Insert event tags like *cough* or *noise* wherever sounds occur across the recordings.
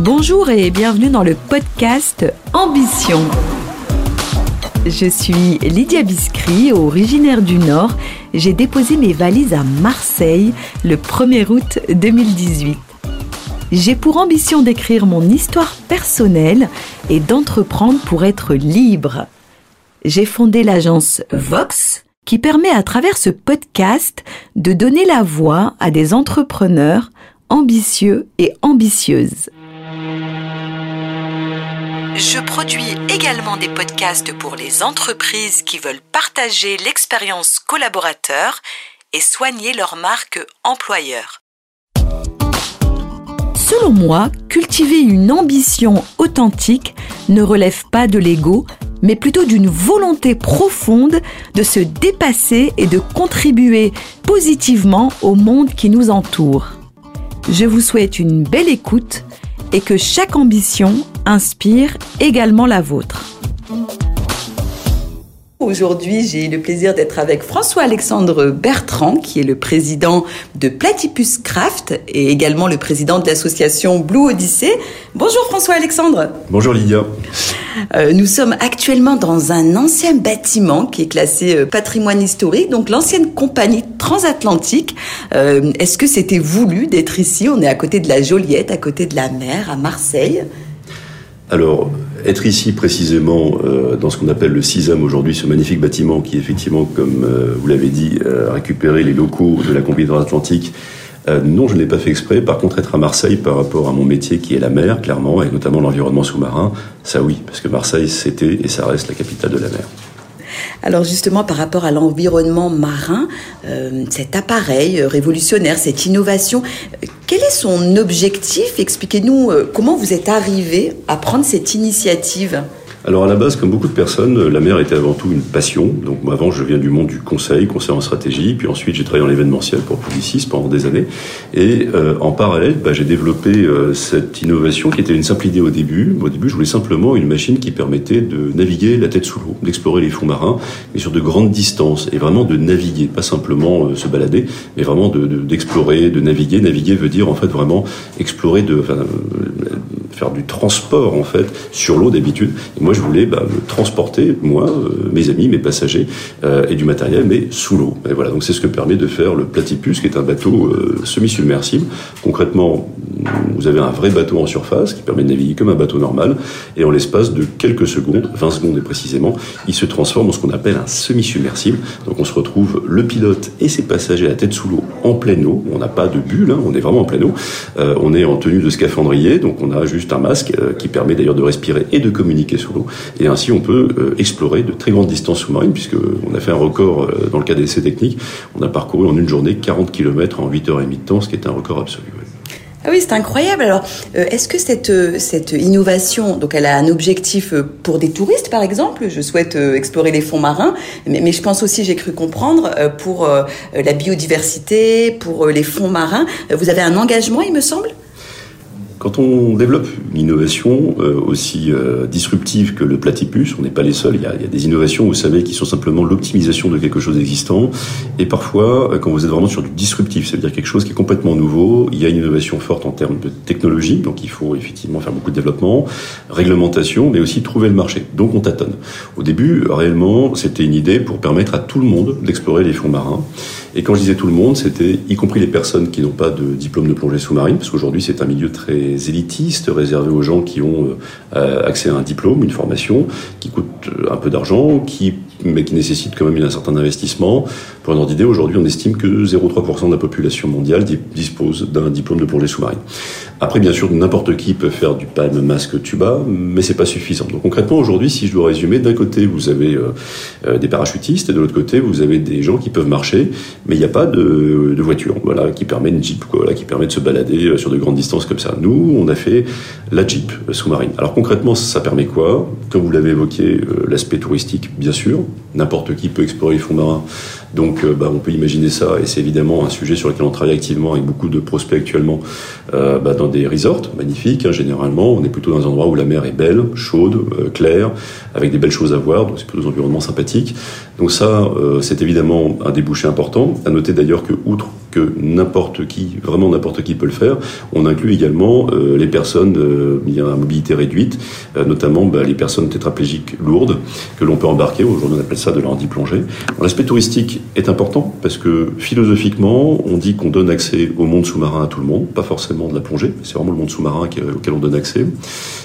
Bonjour et bienvenue dans le podcast Ambition. Je suis Lydia Biscry, originaire du Nord. J'ai déposé mes valises à Marseille le 1er août 2018. J'ai pour ambition d'écrire mon histoire personnelle et d'entreprendre pour être libre. J'ai fondé l'agence Vox qui permet à travers ce podcast de donner la voix à des entrepreneurs ambitieux et ambitieuses. Je produis également des podcasts pour les entreprises qui veulent partager l'expérience collaborateur et soigner leur marque employeur. Selon moi, cultiver une ambition authentique ne relève pas de l'ego, mais plutôt d'une volonté profonde de se dépasser et de contribuer positivement au monde qui nous entoure. Je vous souhaite une belle écoute et que chaque ambition inspire également la vôtre. Aujourd'hui, j'ai le plaisir d'être avec François-Alexandre Bertrand, qui est le président de Platypus Craft et également le président de l'association Blue Odyssey. Bonjour François-Alexandre. Bonjour Lydia. Euh, nous sommes actuellement dans un ancien bâtiment qui est classé euh, patrimoine historique, donc l'ancienne compagnie transatlantique. Euh, est-ce que c'était voulu d'être ici? On est à côté de la Joliette, à côté de la mer, à Marseille. Alors, être ici précisément euh, dans ce qu'on appelle le CISAM aujourd'hui, ce magnifique bâtiment qui effectivement, comme euh, vous l'avez dit, euh, a récupéré les locaux de la compagnie Atlantique. non, je ne l'ai pas fait exprès. Par contre, être à Marseille par rapport à mon métier qui est la mer, clairement, et notamment l'environnement sous-marin, ça oui, parce que Marseille, c'était et ça reste la capitale de la mer. Alors justement, par rapport à l'environnement marin, euh, cet appareil euh, révolutionnaire, cette innovation, euh, quel est son objectif? Expliquez-nous comment vous êtes arrivé à prendre cette initiative? Alors à la base, comme beaucoup de personnes, la mer était avant tout une passion. Donc moi, avant, je viens du monde du conseil, conseil en stratégie, puis ensuite j'ai travaillé en événementiel pour Publicis pendant des années. Et euh, en parallèle, bah, j'ai développé euh, cette innovation qui était une simple idée au début. Au début, je voulais simplement une machine qui permettait de naviguer la tête sous l'eau, d'explorer les fonds marins, mais sur de grandes distances, et vraiment de naviguer, pas simplement euh, se balader, mais vraiment d'explorer, de, de, naviguer. Naviguer veut dire en fait vraiment explorer, de, enfin, faire du transport en fait sur l'eau d'habitude. Et moi, je voulais bah, me transporter, moi, euh, mes amis, mes passagers euh, et du matériel, mais sous l'eau. Et voilà, donc c'est ce que permet de faire le Platypus, qui est un bateau euh, semi-submersible. Concrètement, vous avez un vrai bateau en surface qui permet de naviguer comme un bateau normal, et en l'espace de quelques secondes, 20 secondes et précisément, il se transforme en ce qu'on appelle un semi-submersible. Donc on se retrouve le pilote et ses passagers à la tête sous l'eau en pleine eau. On n'a pas de bulle, hein, on est vraiment en pleine eau. on est en tenue de scaphandrier, donc on a juste un masque qui permet d'ailleurs de respirer et de communiquer sous l'eau. Et ainsi, on peut euh, explorer de très grandes distances sous-marines, puisqu'on a fait un record euh, dans le cas des essais techniques. On a parcouru en une journée 40 km en 8h30 de temps, ce qui est un record absolu. Ah oui, c'est incroyable. Alors, euh, est-ce que cette, cette innovation, donc elle a un objectif pour des touristes, par exemple? Je souhaite explorer les fonds marins, mais je pense aussi, j'ai cru comprendre, pour la biodiversité, pour les fonds marins. Vous avez un engagement, il me semble? Quand on développe une innovation euh, aussi euh, disruptive que le platypus, on n'est pas les seuls. Il y, a, des innovations, vous savez, qui sont simplement l'optimisation de quelque chose existant. Et parfois, euh, quand vous êtes vraiment sur du disruptif, ça veut dire quelque chose qui est complètement nouveau, il y a une innovation forte en termes de technologie, donc il faut effectivement faire beaucoup de développement, réglementation, mais aussi trouver le marché. Donc on tâtonne. Au début, réellement, c'était une idée pour permettre à tout le monde d'explorer les fonds marins. Et quand je disais tout le monde, c'était y compris les personnes qui n'ont pas de diplôme de plongée sous-marine, parce qu'aujourd'hui c'est un milieu très élitiste, réservé aux gens qui ont euh, accès à un diplôme, une formation, qui coûte euh, un peu d'argent, qui mais qui nécessite quand même un certain investissement. Pour un ordre d'idée, aujourd'hui, on estime que 0,3% de la population mondiale dispose d'un diplôme de plongée sous-marine. Après, bien sûr, n'importe qui peut faire du palme, masque, tuba, mais c'est pas suffisant. Donc concrètement, aujourd'hui, si je dois résumer, d'un côté, vous avez euh, euh, des parachutistes, et de l'autre côté, vous avez des gens qui peuvent marcher, mais il n'y a pas de, voiture, voilà, qui permet une jeep, quoi, voilà, qui permet de se balader euh, sur de grandes distances comme ça. Nous, on a fait la jeep sous-marine. Alors concrètement, ça permet quoi? Comme vous l'avez évoqué, l'aspect touristique, bien sûr, true. N'importe qui peut explorer les fonds marins. Donc bah, on peut imaginer ça, et c'est évidemment un sujet sur lequel on travaille activement avec beaucoup de prospects actuellement euh, bah, dans des resorts magnifiques. Hein, généralement, on est plutôt dans un endroit où la mer est belle, chaude, euh, claire, avec des belles choses à voir, donc c'est plutôt des environnements sympathiques. Donc ça, euh, c'est évidemment un débouché important. À noter d'ailleurs que, outre que n'importe qui, vraiment n'importe qui peut le faire. On inclut également euh, les personnes euh, à mobilité réduite, euh, notamment bah, les personnes tétraplégiques lourdes que l'on peut embarquer. Aujourd'hui, on appelle ça de la plongée. L'aspect touristique est important parce que philosophiquement, on dit qu'on donne accès au monde sous-marin à tout le monde, pas forcément de la plongée, c'est vraiment le monde sous-marin auquel on donne accès.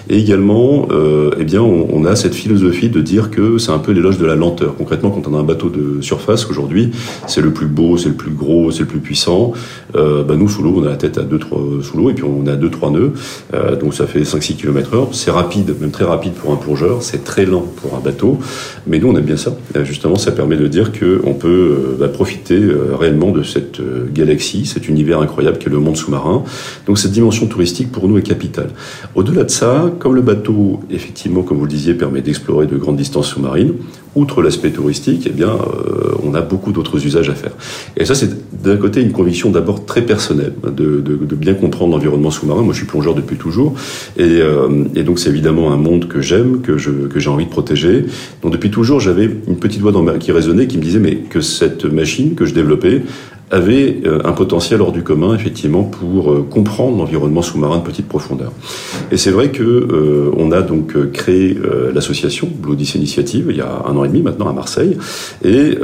Et également, euh, eh bien, on, a cette philosophie de dire que c'est un peu l'éloge de la lenteur. Concrètement, quand on a un bateau de surface aujourd'hui, c'est le plus beau, c'est le plus gros, c'est le plus puissant euh, bah nous, sous l'eau, on a la tête à 2-3 sous l'eau et puis on a 2-3 nœuds. Euh, donc ça fait 5-6 km heure. C'est rapide, même très rapide pour un plongeur. C'est très lent pour un bateau. Mais nous, on aime bien ça. Euh, justement, ça permet de dire qu'on peut euh, bah, profiter euh, réellement de cette galaxie, cet univers incroyable qu'est le monde sous-marin. Donc cette dimension touristique, pour nous, est capitale. Au-delà de ça, comme le bateau, effectivement, comme vous le disiez, permet d'explorer de grandes distances sous-marines, outre l'aspect touristique, eh bien, euh, on a beaucoup d'autres usages à faire. Et ça, c'est d'un côté une conviction d'abord très personnelle, de, de, de bien comprendre l'environnement sous-marin. Moi, je suis plongeur depuis toujours, et, euh, et donc c'est évidemment un monde que j'aime, que que j'ai envie de protéger. Donc depuis toujours, j'avais une petite voix dans ma, qui résonnait, qui me disait mais que cette machine que je développais avait euh, un potentiel hors du commun, effectivement, pour euh, comprendre l'environnement sous-marin de petite profondeur. Et c'est vrai que euh, on a donc créé l'association Blue Initiative il y a un an et demi maintenant à Marseille, et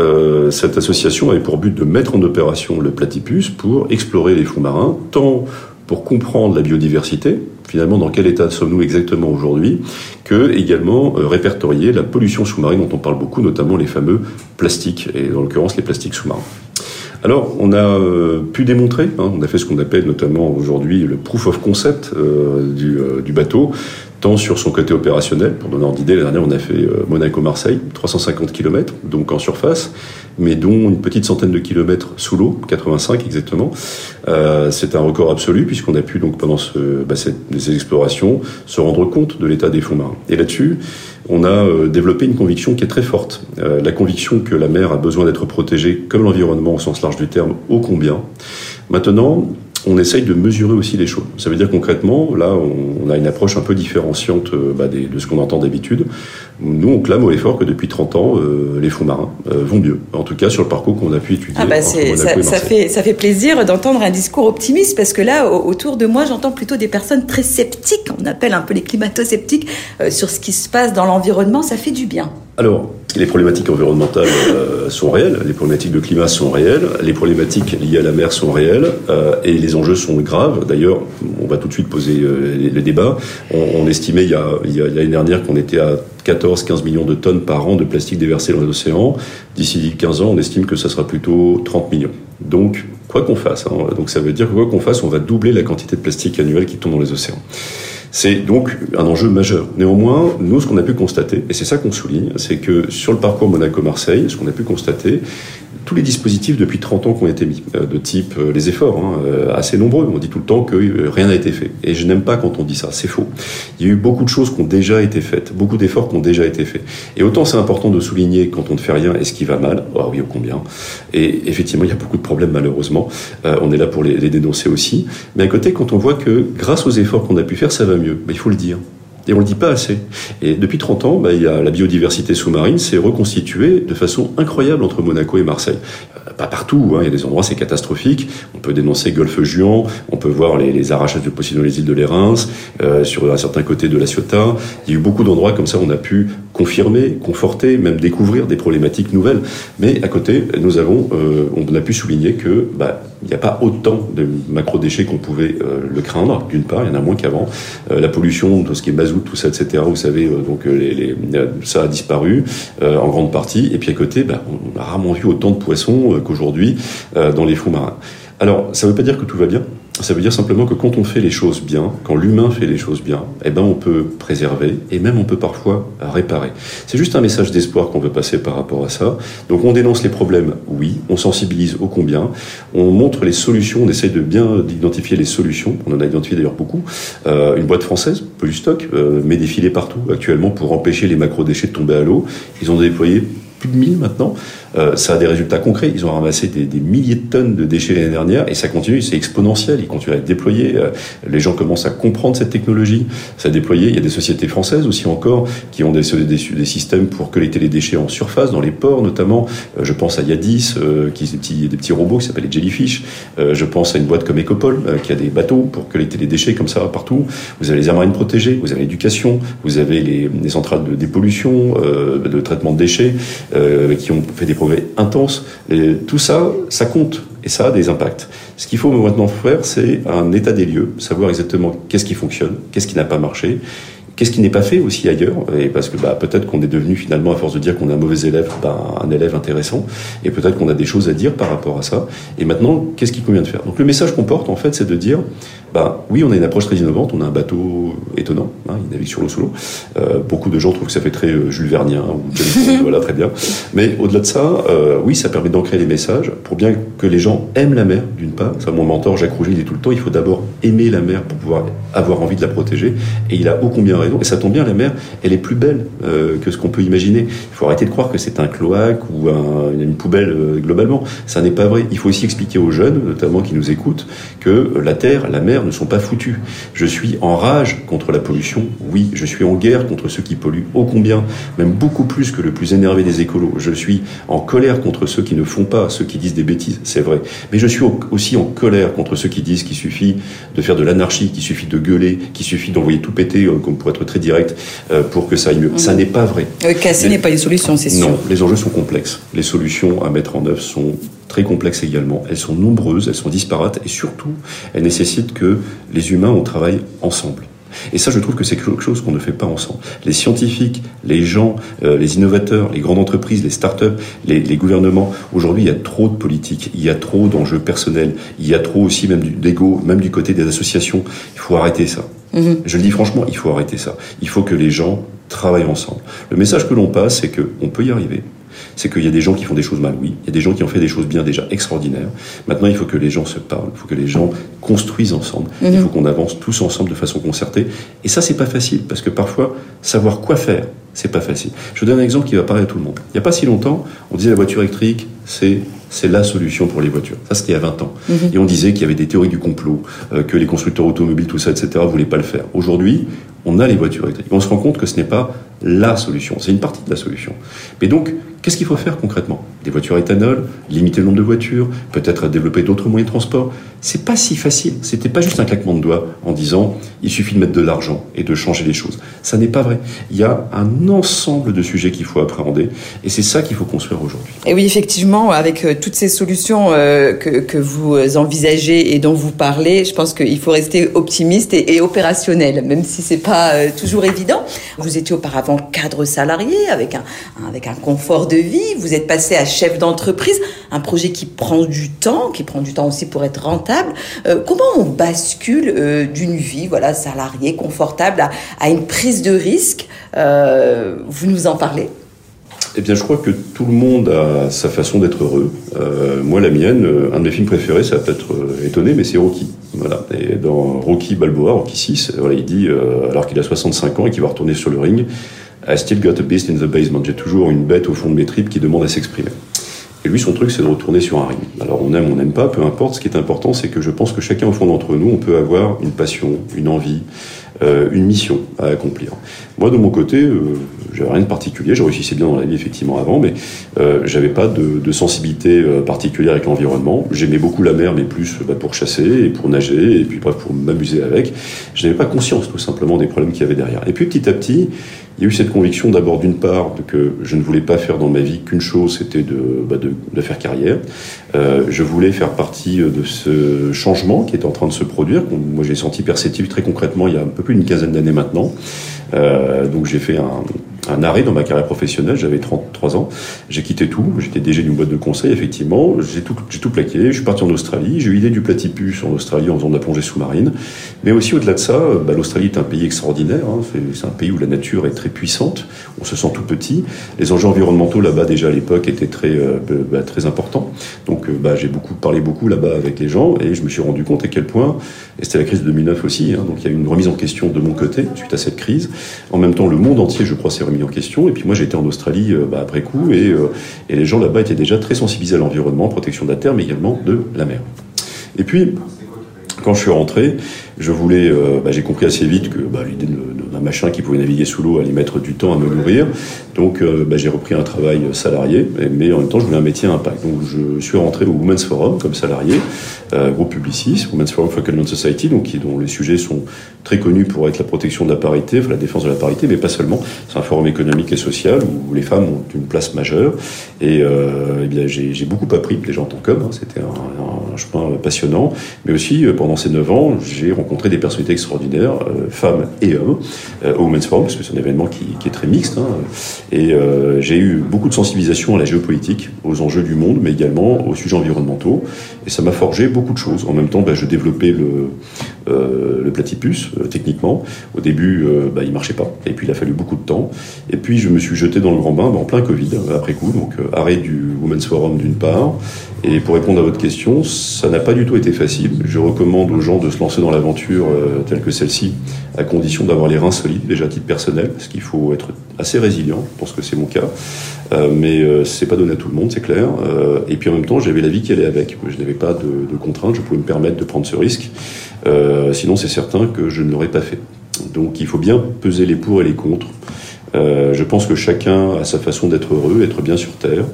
cette association avait pour but de mettre en opération le platypus pour explorer les fonds marins, tant pour comprendre la biodiversité, finalement dans quel état sommes-nous exactement aujourd'hui, que également répertorier la pollution sous-marine dont on parle beaucoup, notamment les fameux plastiques, et dans l'occurrence les plastiques sous-marins. Alors, on a euh, pu démontrer, hein, on a fait ce qu'on appelle notamment aujourd'hui le proof of concept euh, du, euh, du, bateau, tant sur son côté opérationnel, pour donner ordre d'idée, la dernière on a fait Monaco-Marseille, 350 km, donc en surface, mais dont une petite centaine de kilomètres sous l'eau, 85 exactement. C'est un record absolu, puisqu'on a pu donc pendant ce, bah, ces explorations se rendre compte de l'état des fonds marins. Et là-dessus, on a euh, développé une conviction qui est très forte. Euh, la conviction que la mer a besoin d'être protégée comme l'environnement au sens large du terme, ô combien. Maintenant, on essaye de mesurer aussi les choses. Ça veut dire concrètement, là, on, a une approche un peu différenciante euh, bah, de ce qu'on entend d'habitude. Nous, on clame au effort que depuis 30 ans, euh, les fonds marins euh, vont mieux. En tout cas, sur le parcours qu'on a pu étudier. Ah bah ça, ça, fait, ça fait plaisir d'entendre un discours optimiste parce que là, autour de moi, j'entends plutôt des personnes très sceptiques, on appelle un peu les climato-sceptiques, sur ce qui se passe dans l'environnement. Ça fait du bien. Alors, les problématiques environnementales euh, sont réelles, les problématiques de climat sont réelles, les problématiques liées à la mer sont réelles, euh, et les enjeux sont graves. D'ailleurs, on va tout de suite poser euh, les, débats. On, on, estimait il y a, l'année dernière qu'on était à 14-15 millions de tonnes par an de plastique déversé dans les océans. D'ici 15 ans, on estime que ça sera plutôt 30 millions. Donc, quoi qu'on fasse, hein, donc ça veut dire que quoi qu'on fasse, on va doubler la quantité de plastique annuelle qui tombe dans les océans. C'est donc un enjeu majeur. Néanmoins, nous, ce qu'on a pu constater, et c'est ça qu'on souligne, c'est que sur le parcours Monaco-Marseille, ce qu'on a pu constater, tous les dispositifs depuis 30 ans qui ont été mis, euh, de type euh, les efforts, hein, euh, assez nombreux. On dit tout le temps que rien n'a été fait. Et je n'aime pas quand on dit ça, c'est faux. Il y a eu beaucoup de choses qui ont déjà été faites, beaucoup d'efforts qui ont déjà été faits. Et autant c'est important de souligner quand on ne fait rien et ce qui va mal, oh oui, au combien. Et effectivement, il y a beaucoup de problèmes malheureusement. on est là pour les, dénoncer aussi. Mais à côté, quand on voit que grâce aux efforts qu'on a pu faire, ça va mieux, il faut le dire. Et on le dit pas assez. Et depuis 30 ans, bah, il y a la biodiversité sous-marine s'est reconstituée de façon incroyable entre Monaco et Marseille. Euh, pas partout, hein, il y a des endroits c'est catastrophique. On peut dénoncer Golfe Juan, on peut voir les, les arrachages de Poséidon les îles de l'Érins, euh, sur un certain côté de la Ciotat. Il y a eu beaucoup d'endroits comme ça on a pu confirmer, conforter, même découvrir des problématiques nouvelles. Mais à côté, nous avons, euh, on a pu souligner que bah, il n'y a pas autant de macro-déchets qu'on pouvait euh, le craindre. D'une part, il y en a moins qu'avant. Euh, la pollution, tout ce qui est mazout, tout ça, etc. Vous savez, donc les, les, ça a disparu en grande partie. Et puis à côté, bah, on a rarement vu autant de poissons qu'aujourd'hui dans les fonds marins. Alors, ça ne veut pas dire que tout va bien. Ça veut dire simplement que quand on fait les choses bien, quand l'humain fait les choses bien, eh ben on peut préserver et même on peut parfois réparer. C'est juste un message d'espoir qu'on veut passer par rapport à ça. Donc on dénonce les problèmes, oui, on sensibilise au combien, on montre les solutions, on essaye de bien identifier les solutions. On en a identifié d'ailleurs beaucoup. Euh, une boîte française, Polystock, euh, met des filets partout actuellement pour empêcher les macro-déchets de tomber à l'eau. Ils ont déployé plus de 1000 maintenant. Euh, ça a des résultats concrets. Ils ont ramassé des, des milliers de tonnes de déchets l'année dernière et ça continue, c'est exponentiel. Ils continuent à être déployés. Euh, les gens commencent à comprendre cette technologie. Ça a déployé. Il y a des sociétés françaises aussi encore qui ont des, des, des systèmes pour collecter les déchets en surface, dans les ports notamment. Euh, je pense à Yadis, qui des petits, des petits robots qui s'appellent les Jellyfish. je pense à une boîte comme Ecopol qui a des bateaux pour collecter les déchets comme ça partout. Vous avez les aires marines protégées, vous avez l'éducation, vous avez les, les centrales de dépollution, de traitement de déchets qui ont fait des intenses. Et tout ça, ça compte et ça a des impacts. Ce qu'il faut maintenant faire, c'est un état des lieux, savoir exactement qu'est-ce qui fonctionne, qu'est-ce qui n'a pas marché, Qu'est-ce qui n'est pas fait aussi ailleurs Et parce que bah, peut-être qu'on est devenu finalement, à force de dire qu'on est un mauvais élève, bah, un élève intéressant. Et peut-être qu'on a des choses à dire par rapport à ça. Et maintenant, qu'est-ce qu'il convient de faire? Donc le message qu'on porte, en fait, c'est de dire, bah, oui, on a une approche très innovante, on a un bateau étonnant, hein, il navigue sur l'eau sous l'eau. Euh, beaucoup de gens trouvent que ça fait très euh, Jules Vernien ou *laughs* voilà, très bien. Mais au-delà de ça, euh, oui, ça permet d'ancrer les messages pour bien que les gens aiment la mer, d'une part. Ça, mon mentor Jacques Rouget, il dit tout le temps, il faut d'abord aimer la mer pour pouvoir avoir envie de la protéger. Et il a ô combien et ça tombe bien, la mer, elle est plus belle que ce qu'on peut imaginer. Il faut arrêter de croire que c'est un cloaque ou une poubelle globalement. Ça n'est pas vrai. Il faut aussi expliquer aux jeunes, notamment qui nous écoutent, que la terre, la mer ne sont pas foutus. Je suis en rage contre la pollution. Oui, je suis en guerre contre ceux qui polluent. Ô combien, même beaucoup plus que le plus énervé des écolos. Je suis en colère contre ceux qui ne font pas, ceux qui disent des bêtises. C'est vrai. Mais je suis aussi en colère contre ceux qui disent qu'il suffit de faire de l'anarchie, qu'il suffit de gueuler, qu'il suffit d'envoyer tout péter, euh, comme pour être très direct, euh, pour que ça aille mieux. Ça mhm. n'est pas vrai. Euh, casser n'est pas une solution, c'est sûr. Non, les enjeux sont complexes. Les solutions à mettre en œuvre sont très complexes également. Elles sont nombreuses, elles sont disparates et surtout, elles nécessitent que les humains on travaille ensemble. Et ça, je trouve que c'est quelque chose qu'on ne fait pas ensemble. Les scientifiques, les gens, euh, les innovateurs, les grandes entreprises, les start-up, les, les gouvernements, aujourd'hui, il y a trop de politique, il y a trop d'enjeux personnels, il y a trop aussi même d'ego, même du côté des associations. Il faut arrêter ça. Mhm. Je le dis franchement, il faut arrêter ça. Il faut que les gens travaillent ensemble. Le message que l'on passe, c'est qu'on peut y arriver. C'est qu'il y a des gens qui font des choses mal, oui. Il y a des gens qui ont fait des choses bien déjà extraordinaires. Maintenant, il faut que les gens se parlent. Il faut que les gens construisent ensemble. Il mhm. faut qu'on avance tous ensemble de façon concertée. Et ça, c'est pas facile parce que parfois, savoir quoi faire, c'est pas facile. Je vous donne un exemple qui va parler à tout le monde. Il n'y a pas si longtemps, on disait la voiture électrique, c'est c'est la solution pour les voitures. Ça, c'était il y a 20 ans. Mhm. Et on disait qu'il y avait des théories du complot, euh, que les constructeurs automobiles, tout ça, etc., voulaient pas le faire. Aujourd'hui, on a les voitures électriques. On se rend compte que ce n'est pas la solution, c'est une partie de la solution. Mais donc, qu'est-ce qu'il faut faire concrètement? Des voitures éthanol, limiter le nombre de voitures, peut-être développer d'autres moyens de transport. C'est pas si facile. C'était pas juste un claquement de doigts en disant il suffit de mettre de l'argent et de changer les choses. Ça n'est pas vrai. Il y a un ensemble de sujets qu'il faut appréhender et c'est ça qu'il faut construire aujourd'hui. Et oui, effectivement, avec euh, toutes ces solutions euh, que, que, vous envisagez et dont vous parlez, je pense qu'il faut rester optimiste et, et opérationnel, même si c'est pas euh, toujours évident. Vous étiez auparavant cadre salarié avec un, avec un confort de Vous êtes passé à chef d'entreprise, un projet qui prend du temps, qui prend du temps aussi pour être rentable. Euh, comment on bascule euh, d'une vie voilà salariée confortable à, une prise de risque Vous nous en parlez eh bien, je crois que tout le monde a sa façon d'être heureux. Euh, moi, la mienne, euh, un de mes films préférés, ça va peut-être euh, étonner, mais c'est Rocky. Voilà. Et dans Rocky Balboa, Rocky 6, voilà, il dit, euh, alors qu'il a 65 ans et qu'il va retourner sur le ring, I still got a beast in the basement. J'ai toujours une bête au fond de mes tripes qui demande à s'exprimer. Et lui, son truc, c'est de retourner sur un ring. Alors, on aime, on n'aime pas, peu importe. Ce qui est important, c'est que je pense que chacun au fond d'entre nous, on peut avoir une passion, une envie, euh, une mission à accomplir. Moi, de mon côté, euh, j'avais rien de particulier. Je réussissais bien dans la vie, effectivement, avant, mais euh, j'avais pas de, de sensibilité euh, particulière avec l'environnement. J'aimais beaucoup la mer, mais plus bah, pour chasser et pour nager, et puis bref, pour m'amuser avec. Je n'avais pas conscience, tout simplement, des problèmes qu'il y avait derrière. Et puis, petit à petit, il y a eu cette conviction d'abord d'une part que je ne voulais pas faire dans ma vie qu'une chose, c'était de, bah de, de, faire carrière. Euh, je voulais faire partie de ce changement qui est en train de se produire. Moi, j'ai senti perceptif très concrètement il y a un peu plus d'une quinzaine d'années maintenant. Euh, donc j'ai fait un, un arrêt dans ma carrière professionnelle, j'avais 33 ans, j'ai quitté tout, j'étais déjà d'une boîte de conseil, effectivement, j'ai tout, plaqué, je suis parti en Australie, j'ai eu l'idée du platypus en Australie en faisant de la plongée sous-marine, mais aussi au-delà de ça, bah, l'Australie est un pays extraordinaire, hein, c'est un pays où la nature est très puissante, on se sent tout petit, les enjeux environnementaux là-bas déjà à l'époque étaient très, euh, bah, très importants, donc euh, bah, j'ai beaucoup parlé beaucoup là-bas avec les gens, et je me suis rendu compte à quel point, et c'était la crise de 2009 aussi, hein, donc il y a eu une remise en question de mon côté suite à cette crise, en même temps le monde entier je crois s'est remis en question. Et puis moi, j'ai été en Australie bah, après coup, et, et les gens là-bas étaient déjà très sensibilisés à l'environnement, protection de la terre, mais également de la mer. Et puis, quand je suis rentré, je voulais, euh, bah, j'ai compris assez vite que bah, l'idée d'un machin qui pouvait naviguer sous l'eau allait mettre du temps à me nourrir. Donc euh, bah, j'ai repris un travail salarié, mais en même temps je voulais un métier à impact. Donc je suis rentré au Women's Forum comme salarié, euh, groupe Publicis, Women's Forum for Society, donc dont les sujets sont très connus pour être la protection de la parité, enfin, la défense de la parité, mais pas seulement. C'est un forum économique et social où les femmes ont une place majeure. Et, eh bien j'ai beaucoup appris déjà en tant qu'homme. Hein. C'était un, un, chemin passionnant, mais aussi pendant ces neuf ans j'ai rencontrer des personnalités extraordinaires, euh, femmes et hommes, euh, au Women's Forum, parce que c'est un événement qui, est très mixte. Hein. et euh, j'ai eu beaucoup de sensibilisation à la géopolitique, aux enjeux du monde, mais également aux sujets environnementaux. Et ça m'a forgé beaucoup de choses. En même temps, bah, je développais le, platypus techniquement. Au début, bah, il marchait pas. Et puis, il a fallu beaucoup de temps. Et puis, je me suis jeté dans le grand bain bah, en plein Covid, après coup. Donc, arrêt du Women's Forum d'une part. Et pour répondre à votre question, ça n'a pas du tout été facile. Je recommande aux gens de se lancer dans l'aventure euh, telle que celle-ci, à condition d'avoir les reins solides, déjà à titre personnel, parce qu'il faut être assez résilient. Je pense que c'est mon cas. Euh, mais euh, c'est pas donné à tout le monde, c'est clair. Euh, et puis en même temps, j'avais la vie qui allait avec. Je n'avais pas de, contraintes, je pouvais me permettre de prendre ce risque. Sinon, c'est certain que je ne l'aurais pas fait. Donc il faut bien peser les pour et les contre. je pense que chacun a sa façon d'être heureux, être bien sur Terre.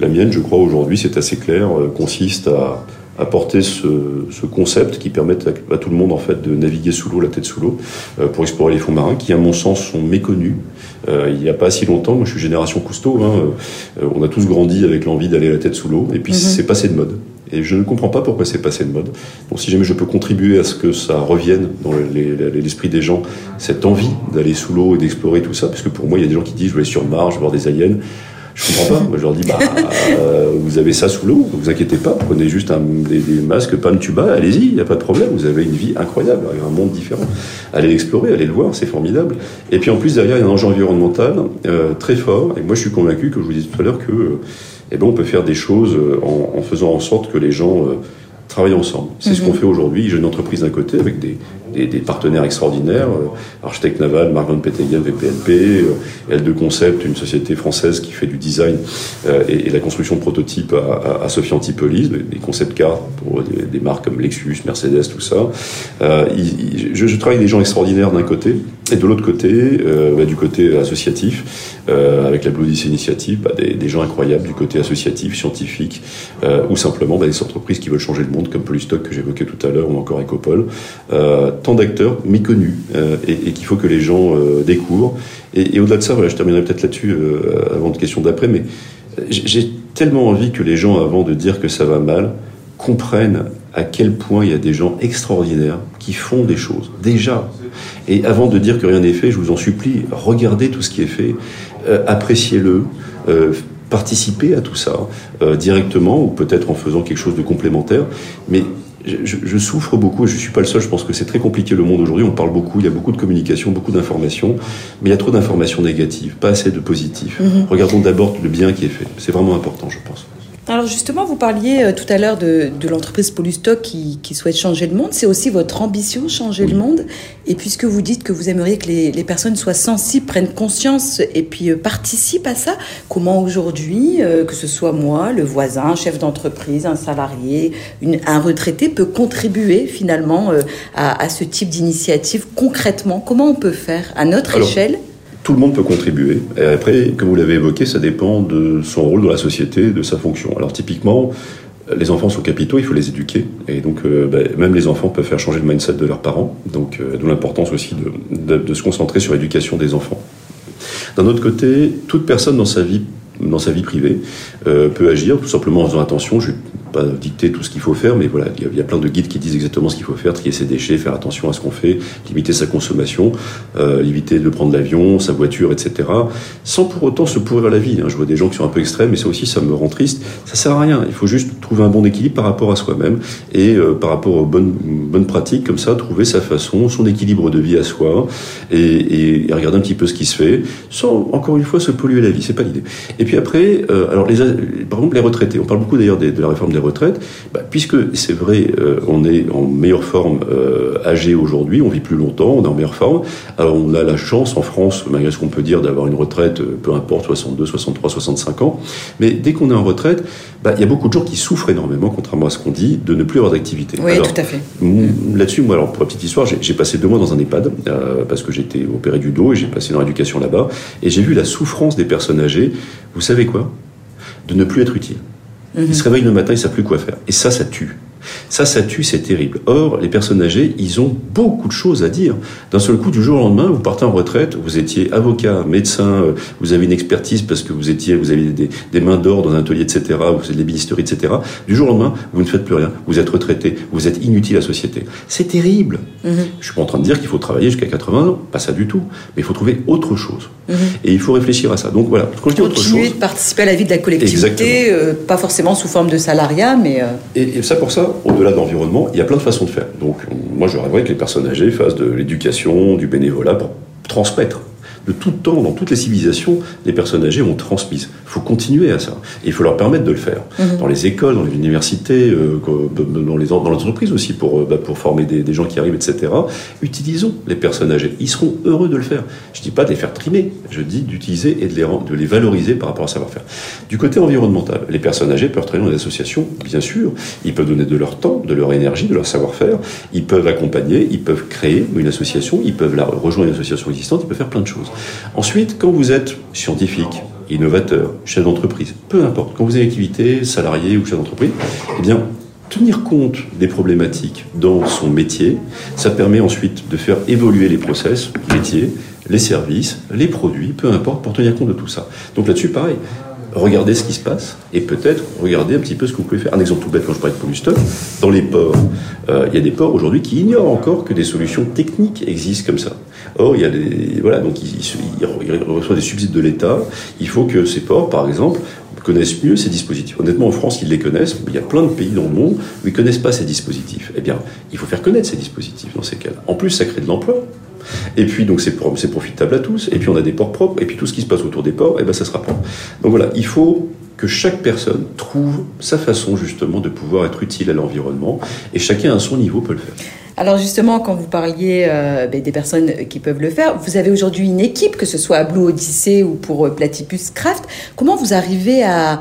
La mienne, je crois, aujourd'hui, c'est assez clair, consiste à apporter ce, ce, concept qui permette à, tout le monde en fait de naviguer sous l'eau, la tête sous l'eau, euh, pour explorer les fonds marins, qui à mon sens sont méconnus. Euh, il n'y a pas si longtemps, moi je suis génération Cousteau, hein, euh, on a tous grandi avec l'envie d'aller la tête sous l'eau, et puis mhm. c'est passé de mode. Et je ne comprends pas pourquoi c'est passé de mode. Donc si jamais je peux contribuer à ce que ça revienne dans l'esprit des gens, cette envie d'aller sous l'eau et d'explorer tout ça, parce que pour moi il y a des gens qui disent je vais aller sur Mars, je vais voir des aliens. Je comprends pas. Moi, je leur dis, bah, euh, vous avez ça sous l'eau, ne vous inquiétez pas, prenez juste un, des, des, masques tuba, allez-y, il n'y a pas de problème, vous avez une vie incroyable, un monde différent. Allez l'explorer, allez le voir, c'est formidable. Et puis en plus, derrière, il y a un enjeu environnemental euh, très fort, et moi je suis convaincu, que je vous disais tout à l'heure, que eh ben, on peut faire des choses en, en, faisant en sorte que les gens euh, travaillent ensemble. C'est ce mhm. qu'on fait aujourd'hui. J'ai une entreprise d'un côté avec des, des, partenaires extraordinaires, euh, Architecte Naval, Marc Van VPNP, euh, L2 Concept, une société française qui fait du design euh, et, et, la construction de prototypes à, à, Sophie Antipolis, des, concept cars pour des, marques comme Lexus, Mercedes, tout ça. Euh, je, travaille avec des gens extraordinaires d'un côté, et de l'autre côté, bah, du côté associatif, avec la Blue Initiative, bah, des, des, gens incroyables du côté associatif, scientifique, ou simplement bah, des entreprises qui veulent changer le monde, comme Polystock que j'évoquais tout à l'heure, ou encore Ecopol tant d'acteurs méconnus euh, et, qu'il faut que les gens euh, découvrent. Et, au-delà de ça, je terminerai peut-être là-dessus euh, avant de question d'après, mais j'ai tellement envie que les gens, avant de dire que ça va mal, comprennent à quel point il y a des gens extraordinaires qui font des choses, déjà. Et avant de dire que rien n'est fait, je vous en supplie, regardez tout ce qui est fait, appréciez-le, participez à tout ça, directement ou peut-être en faisant quelque chose de complémentaire, mais je, je, souffre beaucoup, et je ne suis pas le seul, je pense que c'est très compliqué le monde aujourd'hui, on parle beaucoup, il y a beaucoup de communication, beaucoup d'informations, mais il y a trop d'informations négatives, pas assez de positifs. Mm -hmm. Regardons d'abord le bien qui est fait, c'est vraiment important je pense. Alors justement, vous parliez euh, tout à l'heure de, de l'entreprise Polystock qui, qui, souhaite changer le monde. C'est aussi votre ambition, changer oui. le monde. Et puisque vous dites que vous aimeriez que les, les, personnes soient sensibles, prennent conscience et puis euh, participent à ça, comment aujourd'hui, euh, que ce soit moi, le voisin, un chef d'entreprise, un salarié, une, un retraité, peut contribuer finalement euh, à, à, ce type d'initiative concrètement? Comment on peut faire à notre Alors, échelle? Tout le monde peut contribuer. Après, comme vous l'avez évoqué, ça dépend de son rôle dans la société, de sa fonction. Alors typiquement, les enfants sont capitaux, il faut les éduquer. Et donc, euh, bah, même les enfants peuvent faire changer le mindset de leurs parents. Donc, euh, d'où l'importance aussi de, se concentrer sur l'éducation des enfants. D'un autre côté, toute personne dans sa vie dans sa vie privée euh, peut agir tout simplement en faisant attention. Je pas dicter tout ce qu'il faut faire, mais voilà, il y, a, plein de guides qui disent exactement ce qu'il faut faire, trier ses déchets, faire attention à ce qu'on fait, limiter sa consommation, euh, limiter de prendre l'avion, sa voiture, etc. Sans pour autant se pourrir la vie. Hein. Je vois des gens qui sont un peu extrêmes, et ça aussi, ça me rend triste. Ça sert à rien. Il faut juste trouver un bon équilibre par rapport à soi-même et euh, par rapport aux bonnes, bonnes pratiques, comme ça, trouver sa façon, son équilibre de vie à soi, et, regarder un petit peu ce qui se fait, sans encore une fois se polluer la vie. C'est pas l'idée. Et puis après, euh, alors par exemple les retraités. On parle beaucoup d'ailleurs de, de la réforme des retraites, bah, puisque c'est vrai, euh, on est en meilleure forme euh, âgé aujourd'hui, on vit plus longtemps, on est en meilleure forme. Alors on a la chance en France, malgré ce qu'on peut dire, d'avoir une retraite, euh, peu importe, 62, 63, 65 ans. Mais dès qu'on est en retraite, bah, il y a beaucoup de gens qui souffrent énormément, contrairement à ce qu'on dit, de ne plus avoir d'activité. Oui, tout à fait. Là-dessus, moi, alors pour la petite histoire, j'ai passé deux mois dans un EHPAD euh, parce que j'étais opéré du dos et j'ai passé dans l'éducation là-bas et j'ai vu la souffrance des personnes âgées. Vous savez quoi? De ne plus être utile. Mhm. se réveillent le matin, ils savent plus quoi faire. Et ça, ça tue. Ça, ça tue, c'est terrible. Or, les personnes âgées, ils ont beaucoup de choses à dire. D'un seul coup, du jour au lendemain, vous partez en retraite, vous étiez avocat, médecin, euh, vous avez une expertise parce que vous étiez, vous avez des, mains d'or dans un atelier, etc., vous avez de l'ébénisterie, etc. Du jour au lendemain, vous ne faites plus rien, vous êtes retraité, vous êtes inutile à la société. C'est terrible. Je mhm. Je suis pas en train de dire qu'il faut travailler jusqu'à 80 ans, pas ça du tout. Mais il faut trouver autre chose. Mhm. Et il faut réfléchir à ça. Donc voilà, quand je dis autre chose... de participer à la vie de la collectivité, euh, pas forcément sous forme de salariat, mais... Euh, et, et ça, pour ça, au-delà de l'environnement, il y a plein de façons de faire. Donc, moi, je rêverais que les personnes âgées fassent de l'éducation, du bénévolat pour transmettre de tout temps, dans toutes les civilisations, les personnes âgées ont transmis. Il faut continuer à ça. Et il faut leur permettre de le faire. Mhm. Dans les écoles, dans les universités, euh, dans les dans entreprises aussi, pour, euh, bah, pour former des, gens qui arrivent, etc. Utilisons les personnes âgées. Ils seront heureux de le faire. Je ne dis pas de les faire trimer, je dis d'utiliser et de les, de les valoriser par rapport à savoir-faire. Du côté environnemental, les personnes âgées peuvent travailler dans des associations, bien sûr. Ils peuvent donner de leur temps, de leur énergie, de leur savoir-faire. Ils peuvent accompagner, ils peuvent créer une association, ils peuvent la rejoindre une association existante, ils peuvent faire plein de choses. Ensuite, quand vous êtes scientifique, innovateur, chef d'entreprise, peu importe, quand vous avez activité, salarié ou chef d'entreprise, eh bien, tenir compte des problématiques dans son métier, ça permet ensuite de faire évoluer les process, métiers, les services, les produits, peu importe, pour tenir compte de tout ça. Donc là-dessus, pareil, regardez ce qui se passe et peut-être regardez un petit peu ce que vous pouvez faire. Un exemple tout bête quand je parlais de pollution, dans les ports, euh, il y a des ports aujourd'hui qui ignorent encore que des solutions techniques existent comme ça. Or, il y a des, voilà, donc ils, reçoivent des subsides de l'État. Il faut que ces ports, par exemple, connaissent mieux ces dispositifs. Honnêtement, en France, ils les connaissent, mais il y a plein de pays dans le monde où ils connaissent pas ces dispositifs. Eh bien, il faut faire connaître ces dispositifs dans ces cas-là. En plus, ça crée de l'emploi. Et puis, donc, c'est profitable à tous. Et puis, on a des ports propres. Et puis, tout ce qui se passe autour des ports, eh ben, ça sera propre. Donc voilà, il faut que chaque personne trouve sa façon, justement, de pouvoir être utile à l'environnement. Et chacun à son niveau peut le faire. Alors justement, quand vous parliez euh, ben, des personnes qui peuvent le faire, vous avez aujourd'hui une équipe, que ce soit à Blue Odyssey ou pour euh, Platypus Craft. Comment vous arrivez à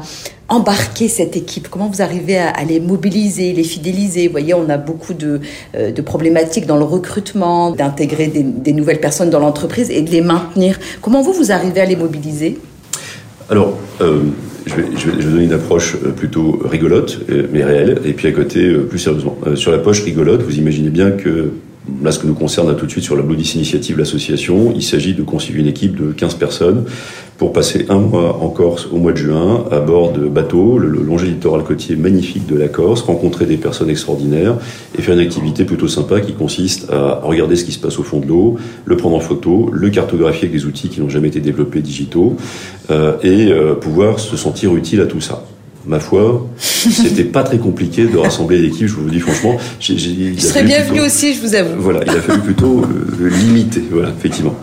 embarquer cette équipe? Comment vous arrivez à, les mobiliser, les fidéliser? Vous voyez, on a beaucoup de, euh, problématiques dans le recrutement, d'intégrer des, nouvelles personnes dans l'entreprise et de les maintenir. Comment vous, vous arrivez à les mobiliser? Alors, je vais, je, vais, donner une approche euh, plutôt rigolote, euh, mais réelle, et puis à côté, euh, plus sérieusement. Sur la poche rigolote, vous imaginez bien que Là, ce que nous concerne tout de suite sur la Bloodis Initiative, l'association, il s'agit de constituer une équipe de 15 personnes pour passer un mois en Corse au mois de juin à bord de bateaux, le, longer littoral côtier magnifique de la Corse, rencontrer des personnes extraordinaires et faire une activité plutôt sympa qui consiste à regarder ce qui se passe au fond de l'eau, le prendre en photo, le cartographier avec des outils qui n'ont jamais été développés digitaux euh, et euh, pouvoir se sentir utile à tout ça ma foi, c'était pas très compliqué de rassembler l'équipe, je vous dis franchement. J je serais bienvenu aussi, je vous avoue. Voilà, il a fallu plutôt euh, limiter, voilà, effectivement.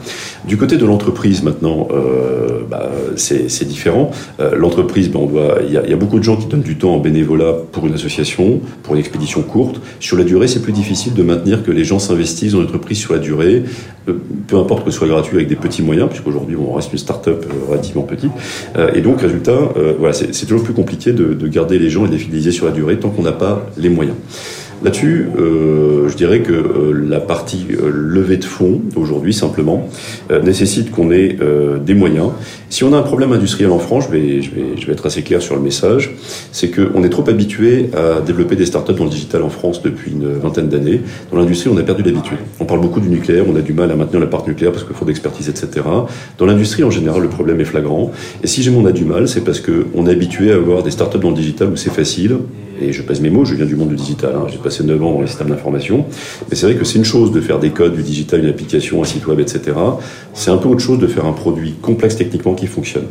Du côté de l'entreprise, maintenant, euh, bah, c'est différent. Euh, l'entreprise, bah, on doit, il y, a, y, a beaucoup de gens qui donnent du temps en bénévolat pour une association, pour une expédition courte. Sur la durée, c'est plus difficile de maintenir que les gens s'investissent dans l'entreprise sur la durée, euh, peu importe que ce soit gratuit avec des petits moyens, puisqu'aujourd'hui, on reste une start-up euh, relativement petite. Euh, et donc, résultat, voilà, c'est toujours plus compliqué de, de garder les gens et de les fidéliser sur la durée tant qu'on n'a pas les moyens. Là-dessus, euh, je dirais que euh, la partie euh, levée de fonds aujourd'hui simplement nécessite qu'on ait des moyens. Si on a un problème industriel en France, je vais, je vais, je vais être assez clair sur le message, c'est qu'on est trop habitué à développer des startups dans le digital en France depuis une vingtaine d'années. Dans l'industrie, on a perdu l'habitude. On parle beaucoup du nucléaire, on a du mal à maintenir la part nucléaire parce qu'il faut d'expertise, etc. Dans l'industrie, en général, le problème est flagrant. Et si jamais on a du mal, c'est parce qu'on est habitué à avoir des startups dans le digital où c'est facile, et je pèse mes mots, je viens du monde du digital, hein. j'ai passé 9 ans dans les systèmes d'information, mais c'est vrai que c'est une chose de faire des codes, du digital, une application, un site web, etc. C'est un peu autre chose de faire un produit complexe techniquement qui fonctionne.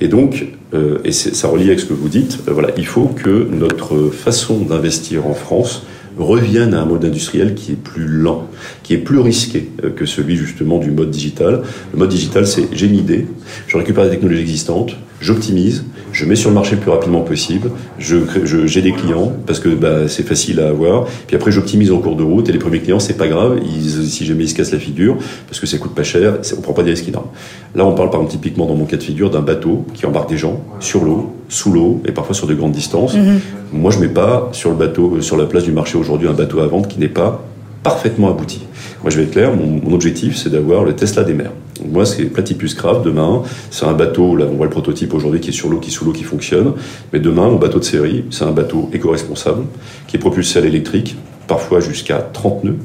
Et donc, euh, et ça relie avec ce que vous dites, euh, voilà, il faut que notre façon d'investir en France revienne à un mode industriel qui est plus lent, qui est plus risqué euh, que celui justement du mode digital. Le mode digital, c'est j'ai une idée, je récupère des technologies existantes, j'optimise, je mets sur le marché le plus rapidement possible, je, j'ai des clients parce que bah, c'est facile à avoir, puis après j'optimise en cours de route et les premiers clients c'est pas grave, ils, si jamais ils se cassent la figure parce que ça coûte pas cher, on prend pas des risques énormes. Là on parle par exemple typiquement dans mon cas de figure d'un bateau qui embarque des gens sur l'eau, sous l'eau et parfois sur de grandes distances. Mhm. Moi je mets pas sur le bateau, sur la place du marché aujourd'hui un bateau à vendre qui n'est pas parfaitement abouti. Moi, je vais être clair, mon, objectif, c'est d'avoir le Tesla des mers. moi, c'est Platypus Craft demain. C'est un bateau, là, on voit le prototype aujourd'hui qui est sur l'eau, qui est sous l'eau, qui fonctionne. Mais demain, mon bateau de série, c'est un bateau éco-responsable, qui est propulsé à l'électrique, parfois jusqu'à 30 nœuds,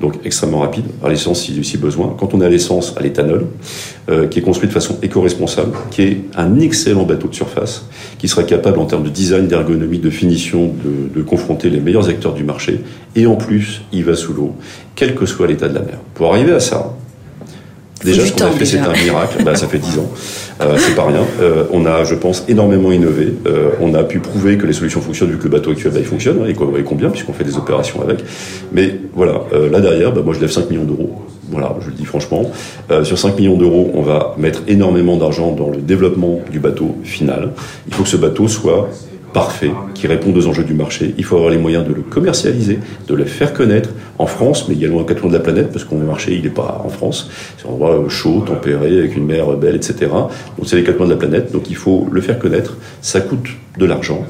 donc extrêmement rapide, à l'essence si, si, besoin. Quand on est à l'essence, à l'éthanol, euh, qui est construit de façon éco-responsable, qui est un excellent bateau de surface, qui sera capable en termes de design, d'ergonomie, de finition, de, de, confronter les meilleurs acteurs du marché, et en plus, il va sous l'eau, quel que soit l'état de la mer. Pour arriver à ça, Déjà, ce qu'on a fait, c'est un miracle. bah, ça fait dix ans. Euh, c'est pas rien. Euh, on a, je pense, énormément innové. Euh, on a pu prouver que les solutions fonctionnent vu que le bateau actuel, bah, il fonctionne. Hein, et, combien, puisqu'on fait des opérations avec. Mais voilà, là derrière, bah, moi, je lève 5 millions d'euros. Voilà, je le dis franchement. Sur 5 millions d'euros, on va mettre énormément d'argent dans le développement du bateau final. Il faut que ce bateau soit parfait, qui répond aux enjeux du marché. Il faut avoir les moyens de le commercialiser, de le faire connaître en France, mais également à quatre coins de la planète, parce que le marché, il n'est pas en France. C'est un endroit chaud, tempéré, avec une mer belle, etc. Donc c'est les quatre coins de la planète, donc il faut le faire connaître. Ça coûte de l'argent.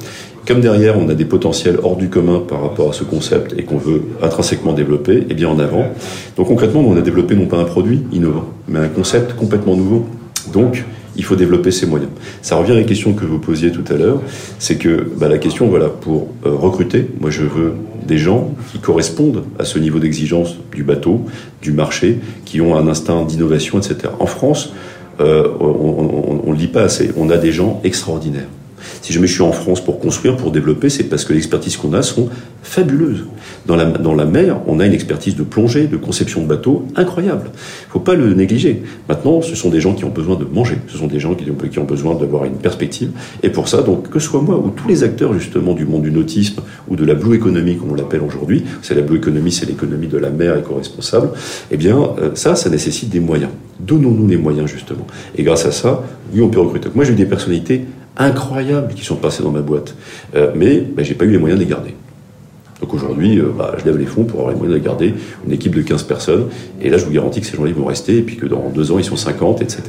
Comme derrière, on a des potentiels hors du commun par rapport à ce concept et qu'on veut intrinsèquement développer, et eh bien en avant. Donc concrètement, on a développé non pas un produit innovant, mais un concept complètement nouveau. Donc, il faut développer ses moyens. Ça revient à la question que vous posiez tout à l'heure, c'est que bah, la question, voilà, pour euh, recruter, moi je veux des gens qui correspondent à ce niveau d'exigence du bateau, du marché, qui ont un instinct d'innovation, etc. En France, euh, on ne le dit pas assez, on a des gens extraordinaires. Si jamais je suis en France pour construire, pour développer, c'est parce que l'expertise qu'on a sont fabuleuses. Dans la, dans la mer, on a une expertise de plongée, de conception de bateau incroyable. Il faut pas le négliger. Maintenant, ce sont des gens qui ont besoin de manger. Ce sont des gens qui ont, qui ont besoin d'avoir une perspective. Et pour ça, donc, que ce soit moi ou tous les acteurs, justement, du monde du nautisme ou de la blue economy, comme on l'appelle aujourd'hui, c'est la blue economy, c'est l'économie de la mer éco-responsable, eh bien, euh, ça, ça nécessite des moyens. Donnons-nous les moyens, justement. Et grâce à ça, oui, on peut recruter. Moi, j'ai eu des personnalités incroyables qui sont passés dans ma boîte. Euh, mais ben, j'ai pas eu les moyens de les garder. Donc aujourd'hui, euh, bah, je lève les fonds pour avoir les moyens de garder une équipe de 15 personnes. Et là, je vous garantis que ces gens-là vont rester et puis que dans deux ans, ils sont 50, etc.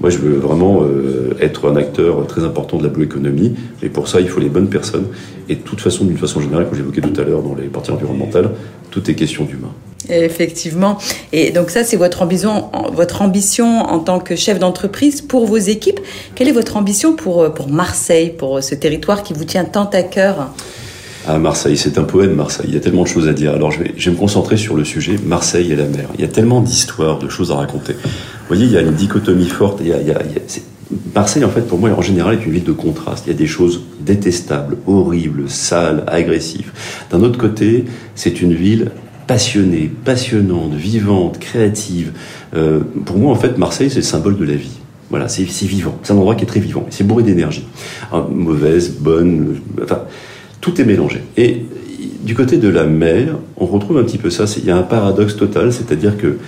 Moi, je veux vraiment euh, être un acteur très important de la blue economy. Mais pour ça, il faut les bonnes personnes. Et de toute façon, d'une façon générale, comme j'évoquais tout à l'heure dans les parties environnementales, tout est question d'humain. Effectivement. Et donc ça, c'est votre ambition, votre ambition en tant que chef d'entreprise pour vos équipes. Quelle est votre ambition pour, euh, pour Marseille, pour ce territoire qui vous tient tant à cœur? Ah, Marseille, c'est un poème Marseille. Il y a tellement de choses à dire. Alors je vais, je vais me concentrer sur le sujet Marseille et la mer. Il y a tellement d'histoires, de choses à raconter. Vous voyez, il y a une dichotomie forte. Marseille, en fait, pour moi, en général, est une ville de contraste. Il y a des choses détestables, horribles, sales, agressives. D'un autre côté, c'est une ville passionnée, passionnante, vivante, créative. Euh, pour moi, en fait, Marseille, c'est le symbole de la vie. Voilà, c'est vivant. C'est un endroit qui est très vivant. C'est bourré d'énergie. Hein, mauvaise, bonne, enfin, tout est mélangé. Et du côté de la mer, on retrouve un petit peu ça. Il y a un paradoxe total, c'est-à-dire que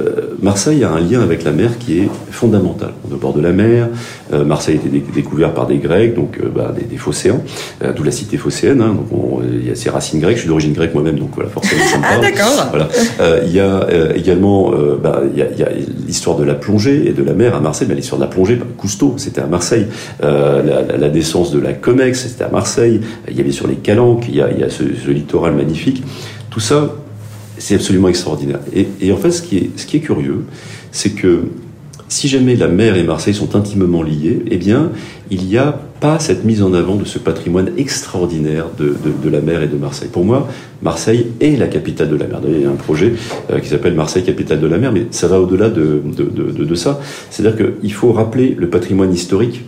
euh, Marseille a un lien avec la mer qui est fondamental. On est au bord de la mer. Euh, Marseille a été découvert par des Grecs, donc euh, bah, des, des, phocéens, d'où la cité phocéenne. Hein, donc il y a ses racines grecques. Je suis d'origine grecque moi-même, donc voilà, forcément ça me Ah d'accord. Voilà. Il y a également, bah, il y a, y a l'histoire de la plongée et de la mer à Marseille. Mais l'histoire de la plongée, bah, Cousteau, c'était à Marseille. La, la, la, naissance de la Comex, c'était à Marseille. Il y avait sur les Calanques, il y a, il y a ce, ce littoral magnifique. Tout ça, c'est absolument extraordinaire. Et, en fait, ce qui est, curieux, c'est que si jamais la mer et Marseille sont intimement liés, eh bien, il n'y a pas cette mise en avant de ce patrimoine extraordinaire de, la mer et de Marseille. Pour moi, Marseille est la capitale de la mer. Il y a un projet euh, qui s'appelle Marseille, capitale de la mer, mais ça va au-delà de, de ça. C'est-à-dire qu'il faut rappeler le patrimoine historique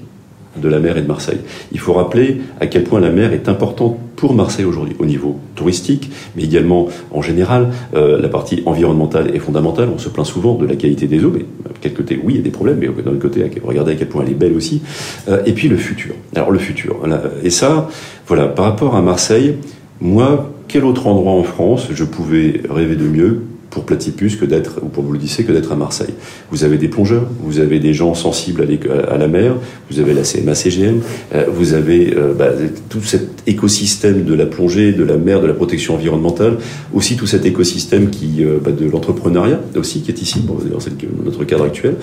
de la mer et de Marseille. Il faut rappeler à quel point la mer est importante pour Marseille aujourd'hui, au niveau touristique, mais également en général. Euh, la partie environnementale est fondamentale. On se plaint souvent de la qualité des eaux, mais quel côté, oui, il y a des problèmes, mais d'un autre côté, regardez à quel point elle est belle aussi. Euh, et puis le futur. Alors le futur. Et ça, voilà, par rapport à Marseille, moi, quel autre endroit en France je pouvais rêver de mieux pour Platypus que d'être, ou pour vous le disiez, que d'être à Marseille. Vous avez des plongeurs, vous avez des gens sensibles à, la mer, vous avez la CMA-CGM, euh, vous avez euh, bah, tout cet écosystème de la plongée, de la mer, de la protection environnementale, aussi tout cet écosystème qui, euh, bah, de l'entrepreneuriat aussi qui est ici, bon, dans notre cadre actuel.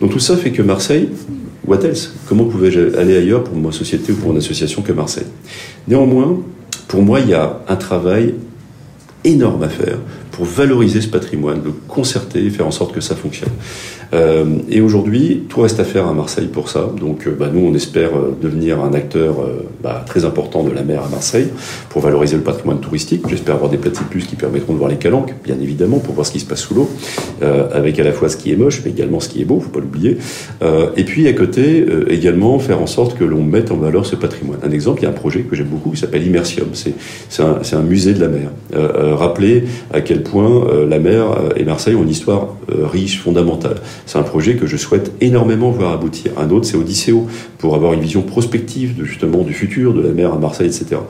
Donc tout ça fait que Marseille, what else? Comment pouvais-je aller ailleurs pour ma société ou pour une association que Marseille? Néanmoins, pour moi, il y a un travail énorme à faire pour valoriser ce patrimoine, le concerter et faire en sorte que ça fonctionne. Euh, et aujourd'hui, tout reste à faire à Marseille pour ça. Donc, euh, bah, nous, on espère euh, devenir un acteur bah, très important de la mer à Marseille pour valoriser le patrimoine touristique. J'espère avoir des platypus qui permettront de voir les calanques, bien évidemment, pour voir ce qui se passe sous l'eau, avec à la fois ce qui est moche, mais également ce qui est beau, faut pas l'oublier. et puis, à côté, également, faire en sorte que l'on mette en valeur ce patrimoine. Un exemple, il y a un projet que j'aime beaucoup qui s'appelle Immersium. C'est un, musée de la mer. rappeler à quel point la mer et Marseille ont une histoire riche, fondamentale. C'est un projet que je souhaite énormément voir aboutir. Un autre, c'est Odysseo, pour avoir une vision prospective de, justement du futur de la mer à Marseille, etc.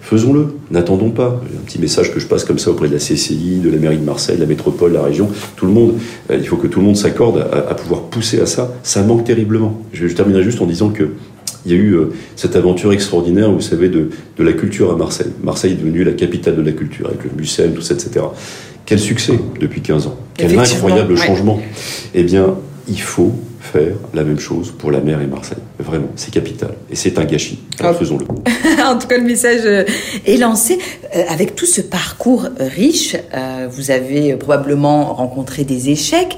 Faisons-le, n'attendons pas. Un petit message que je passe comme ça auprès de la CCI, de la mairie de Marseille, de la métropole, la région, tout le monde. Euh, il faut que tout le monde s'accorde à, pouvoir pousser à ça. Ça manque terriblement. Je, terminerai juste en disant que il y a eu euh, cette aventure extraordinaire, vous savez, de, de, la culture à Marseille. Marseille est devenue la capitale de la culture, avec le Mucem, tout ça, etc. Quel succès depuis 15 ans. Quel incroyable changement. Eh bien, il faut faire la même chose pour la mer et Marseille. Vraiment, c'est capital. Et c'est un gâchis. Alors, faisons-le. *laughs* en tout cas, le message euh, est lancé. Euh, avec tout ce parcours riche, euh, vous avez probablement rencontré des échecs.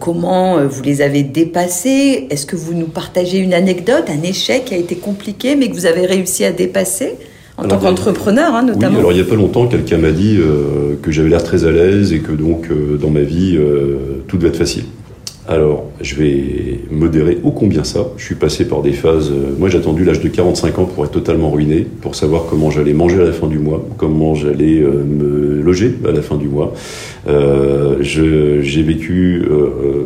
Comment vous les avez dépassés? Est-ce que vous nous partagez une anecdote, un échec qui a été compliqué, mais que vous avez réussi à dépasser? En tant qu'entrepreneur, hein, notamment. Oui, alors il n'y a pas longtemps, quelqu'un m'a dit que j'avais l'air très à l'aise et que donc dans ma vie, tout devait être facile. Alors, je vais modérer ô combien ça. Je suis passé par des phases. Euh, moi, j'ai attendu l'âge de 45 ans pour être totalement ruiné, pour savoir comment j'allais manger à la fin du mois, comment j'allais euh, me loger à la fin du mois. Euh, j'ai vécu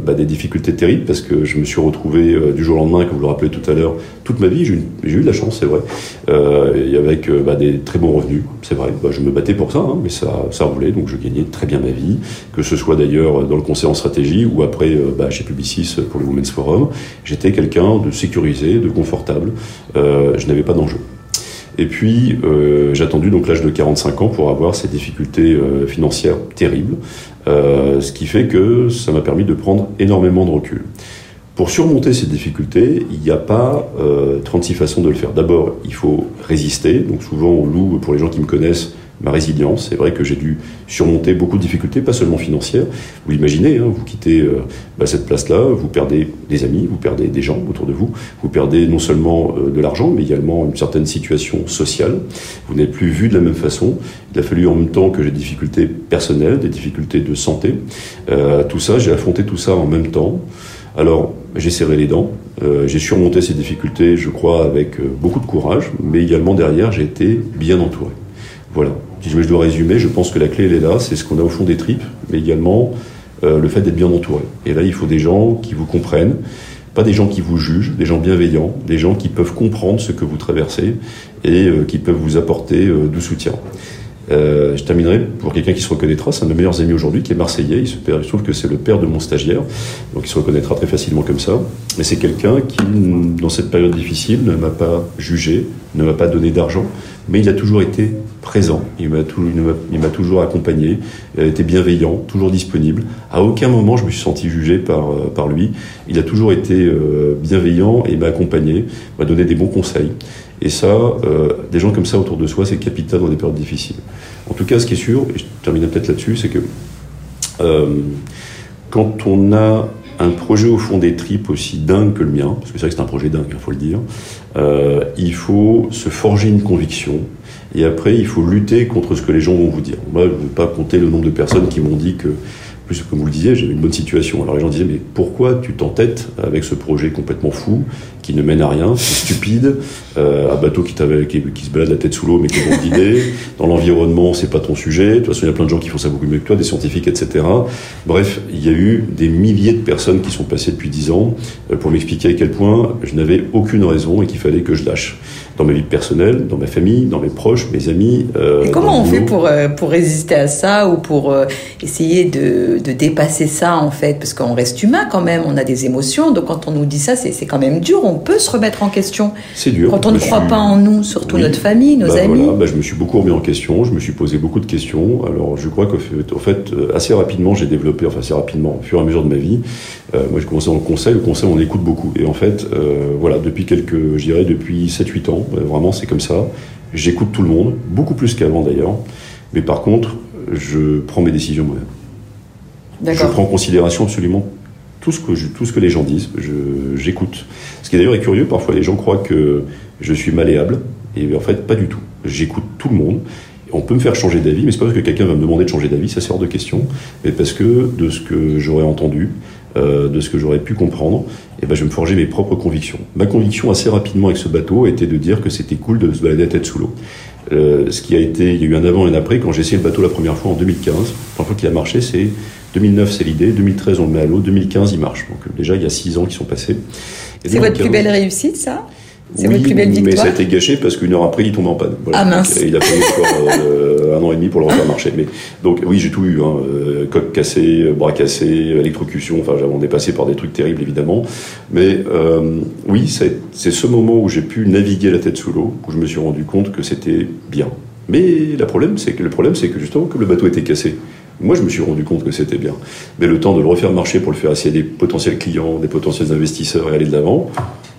bah, des difficultés terribles parce que je me suis retrouvé du jour au lendemain, comme vous le rappelez tout à l'heure, toute ma vie. J'ai eu, de la chance, c'est vrai, et avec bah, des très bons revenus, c'est vrai. Bah, je me battais pour ça, hein, mais ça, ça roulait, donc je gagnais très bien ma vie, que ce soit d'ailleurs dans le conseil en stratégie ou après chez Publicis pour le Women's Forum. J'étais quelqu'un de sécurisé, de confortable. je n'avais pas d'enjeu. Et puis, euh, j'ai attendu donc l'âge de 45 ans pour avoir ces difficultés euh, financières terribles, euh, ce qui fait que ça m'a permis de prendre énormément de recul. Pour surmonter ces difficultés, il n'y a pas 36 façons de le faire. D'abord, il faut résister. Donc souvent, on loue, pour les gens qui me connaissent, ma résilience. C'est vrai que j'ai dû surmonter beaucoup de difficultés, pas seulement financières. Vous l'imaginez, hein, vous quittez euh, bah, cette place-là, vous perdez des amis, vous perdez des gens autour de vous, vous perdez non seulement euh, de l'argent, mais également une certaine situation sociale. Vous n'êtes plus vu de la même façon. Il a fallu en même temps que j'ai des difficultés personnelles, des difficultés de santé. Euh, tout ça, j'ai affronté tout ça en même temps. Alors, j'ai serré les dents, j'ai surmonté ces difficultés, je crois, avec beaucoup de courage, mais également derrière, j'ai été bien entouré. Voilà. Si je dois résumer, je pense que la clé, elle est là, c'est ce qu'on a au fond des tripes, mais également euh, le fait d'être bien entouré. Et là, il faut des gens qui vous comprennent, pas des gens qui vous jugent, des gens bienveillants, des gens qui peuvent comprendre ce que vous traversez et euh, qui peuvent vous apporter euh, du soutien. je terminerai pour quelqu'un qui se reconnaîtra, c'est un de mes meilleurs amis aujourd'hui qui est marseillais, il se, trouve que c'est le père de mon stagiaire, donc il se reconnaîtra très facilement comme ça. Mais c'est quelqu'un qui, dans cette période difficile, ne m'a pas jugé, ne m'a pas donné d'argent, mais il a toujours été présent, il m'a toujours accompagné, a été bienveillant, toujours disponible. À aucun moment je me suis senti jugé par, euh, par lui. Il a toujours été euh, bienveillant et m'a accompagné, m'a donné des bons conseils. Et ça, euh, des gens comme ça autour de soi, c'est capital dans des périodes difficiles. En tout cas, ce qui est sûr, et je termine peut-être là-dessus, c'est que quand on a un projet au fond des tripes aussi dingue que le mien, parce que c'est vrai que c'est un projet dingue, il faut le dire, euh, il faut se forger une conviction, et après il faut lutter contre ce que les gens vont vous dire. Moi, je ne veux pas compter le nombre de personnes qui m'ont dit que plus, comme vous le disiez, j'avais une bonne situation. Alors les gens disaient, mais pourquoi tu t'entêtes avec ce projet complètement fou, qui ne mène à rien, c'est stupide, euh, un bateau qui, qui, qui, se balade la tête sous l'eau, mais qui est d'idée, dans l'environnement, c'est pas ton sujet, de toute façon, il y a plein de gens qui font ça beaucoup mieux que toi, des scientifiques, etc. Bref, il y a eu des milliers de personnes qui sont passées depuis dix ans euh, pour m'expliquer à quel point je n'avais aucune raison et qu'il fallait que je lâche. Dans ma vie personnelle, dans ma famille, dans mes proches, mes amis. Euh, Et comment on fait pour, euh, pour résister à ça ou pour euh, essayer de, de, dépasser ça en fait? Parce qu'on reste humain quand même, on a des émotions, donc quand on nous dit ça, c'est quand même dur, on peut se remettre en question. C'est dur. Quand on ne croit pas en nous, surtout notre famille, nos bah, amis. Bah, je me suis beaucoup remis en question, je me suis posé beaucoup de questions. Alors je crois qu'au fait, fait, assez rapidement, j'ai développé, enfin assez rapidement, au fur et à mesure de ma vie, moi j'ai commencé dans le conseil, le conseil on écoute beaucoup. Et en fait, voilà, depuis quelques, je dirais depuis 7-8 ans, vraiment c'est comme ça. J'écoute tout le monde, beaucoup plus qu'avant d'ailleurs. Mais par contre, je prends mes décisions moi-même. Je prends en considération absolument tout ce que, tout ce que les gens disent. J'écoute. Ce qui d'ailleurs est curieux, parfois les gens croient que je suis malléable. Et en fait, pas du tout. J'écoute tout le monde. On peut me faire changer d'avis, mais c'est pas parce que quelqu'un va me demander de changer d'avis, ça sort de question, mais parce que de ce que j'aurais entendu, euh, de ce que j'aurais pu comprendre, et eh ben je vais me forger mes propres convictions. Ma conviction assez rapidement avec ce bateau était de dire que c'était cool de se balader à tête sous l'eau. Euh, ce qui a été, il y a eu un avant et un après quand j'ai essayé le bateau la première fois en 2015. La première fois qu'il a marché, c'est 2009, c'est l'idée. 2013, on le met à l'eau. 2015, il marche. Donc déjà, il y a six ans qui sont passés. C'est votre plus belle réussite, ça? C'est oui, votre plus belle victoire. Mais ça a été gâché parce qu'une heure après, il tombe en panne. Ah mince. il a fallu *laughs* encore euh, un an et demi pour le refaire marcher. Mais donc oui, j'ai tout eu. Hein. Euh, coque cassée, bras cassés, électrocution. Enfin, j'avais dépassé par des trucs terribles évidemment. Mais euh, oui, c'est ce moment où j'ai pu naviguer la tête sous l'eau où je me suis rendu compte que c'était bien. Mais le problème, c'est que le problème, c'est que justement, comme le bateau était cassé, moi, je me suis rendu compte que c'était bien. Mais le temps de le refaire marcher pour le faire à des potentiels clients, des potentiels investisseurs et aller de l'avant,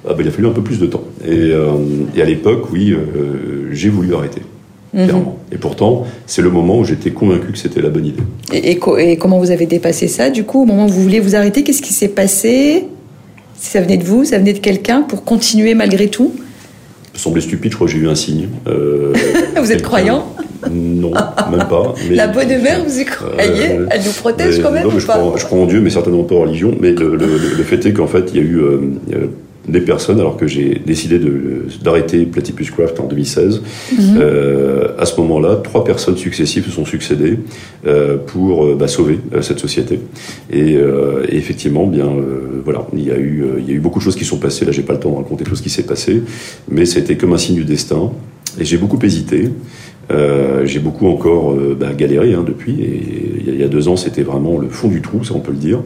ah ben, il a fallu un peu plus de temps. Et, euh, à l'époque, oui, euh, j'ai voulu arrêter. Mhm. Clairement. Et pourtant, c'est le moment où j'étais convaincu que c'était la bonne idée. Et, et, comment vous avez dépassé ça, du coup, au moment où vous vouliez vous arrêter Qu'est-ce qui s'est passé? Ça venait de vous Ça venait de quelqu'un pour continuer malgré tout? Ça semblait stupide, je crois que j'ai eu un signe. Euh, *laughs* vous êtes croyant? Non, même pas. la bonne mère, *laughs* vous y croyez? Elle nous protège quand même Non, mais je, crois, je, crois, en Dieu, mais certainement pas en religion. Mais le, fait est qu'en fait, il y a eu des personnes, alors que j'ai décidé d'arrêter Platypus Craft en 2016. Mhm. Euh, à ce moment-là, trois personnes successives se sont succédées euh, pour euh, bah, sauver cette société. Et, effectivement, bien, voilà, il y a eu, il y a eu beaucoup de choses qui sont passées. Là, j'ai pas le temps de raconter tout ce qui s'est passé, mais c'était comme un signe du destin. Et j'ai beaucoup hésité. Euh, j'ai beaucoup encore euh, bah, galéré hein, depuis. Et il y, a deux ans, c'était vraiment le fond du trou, ça on peut le dire.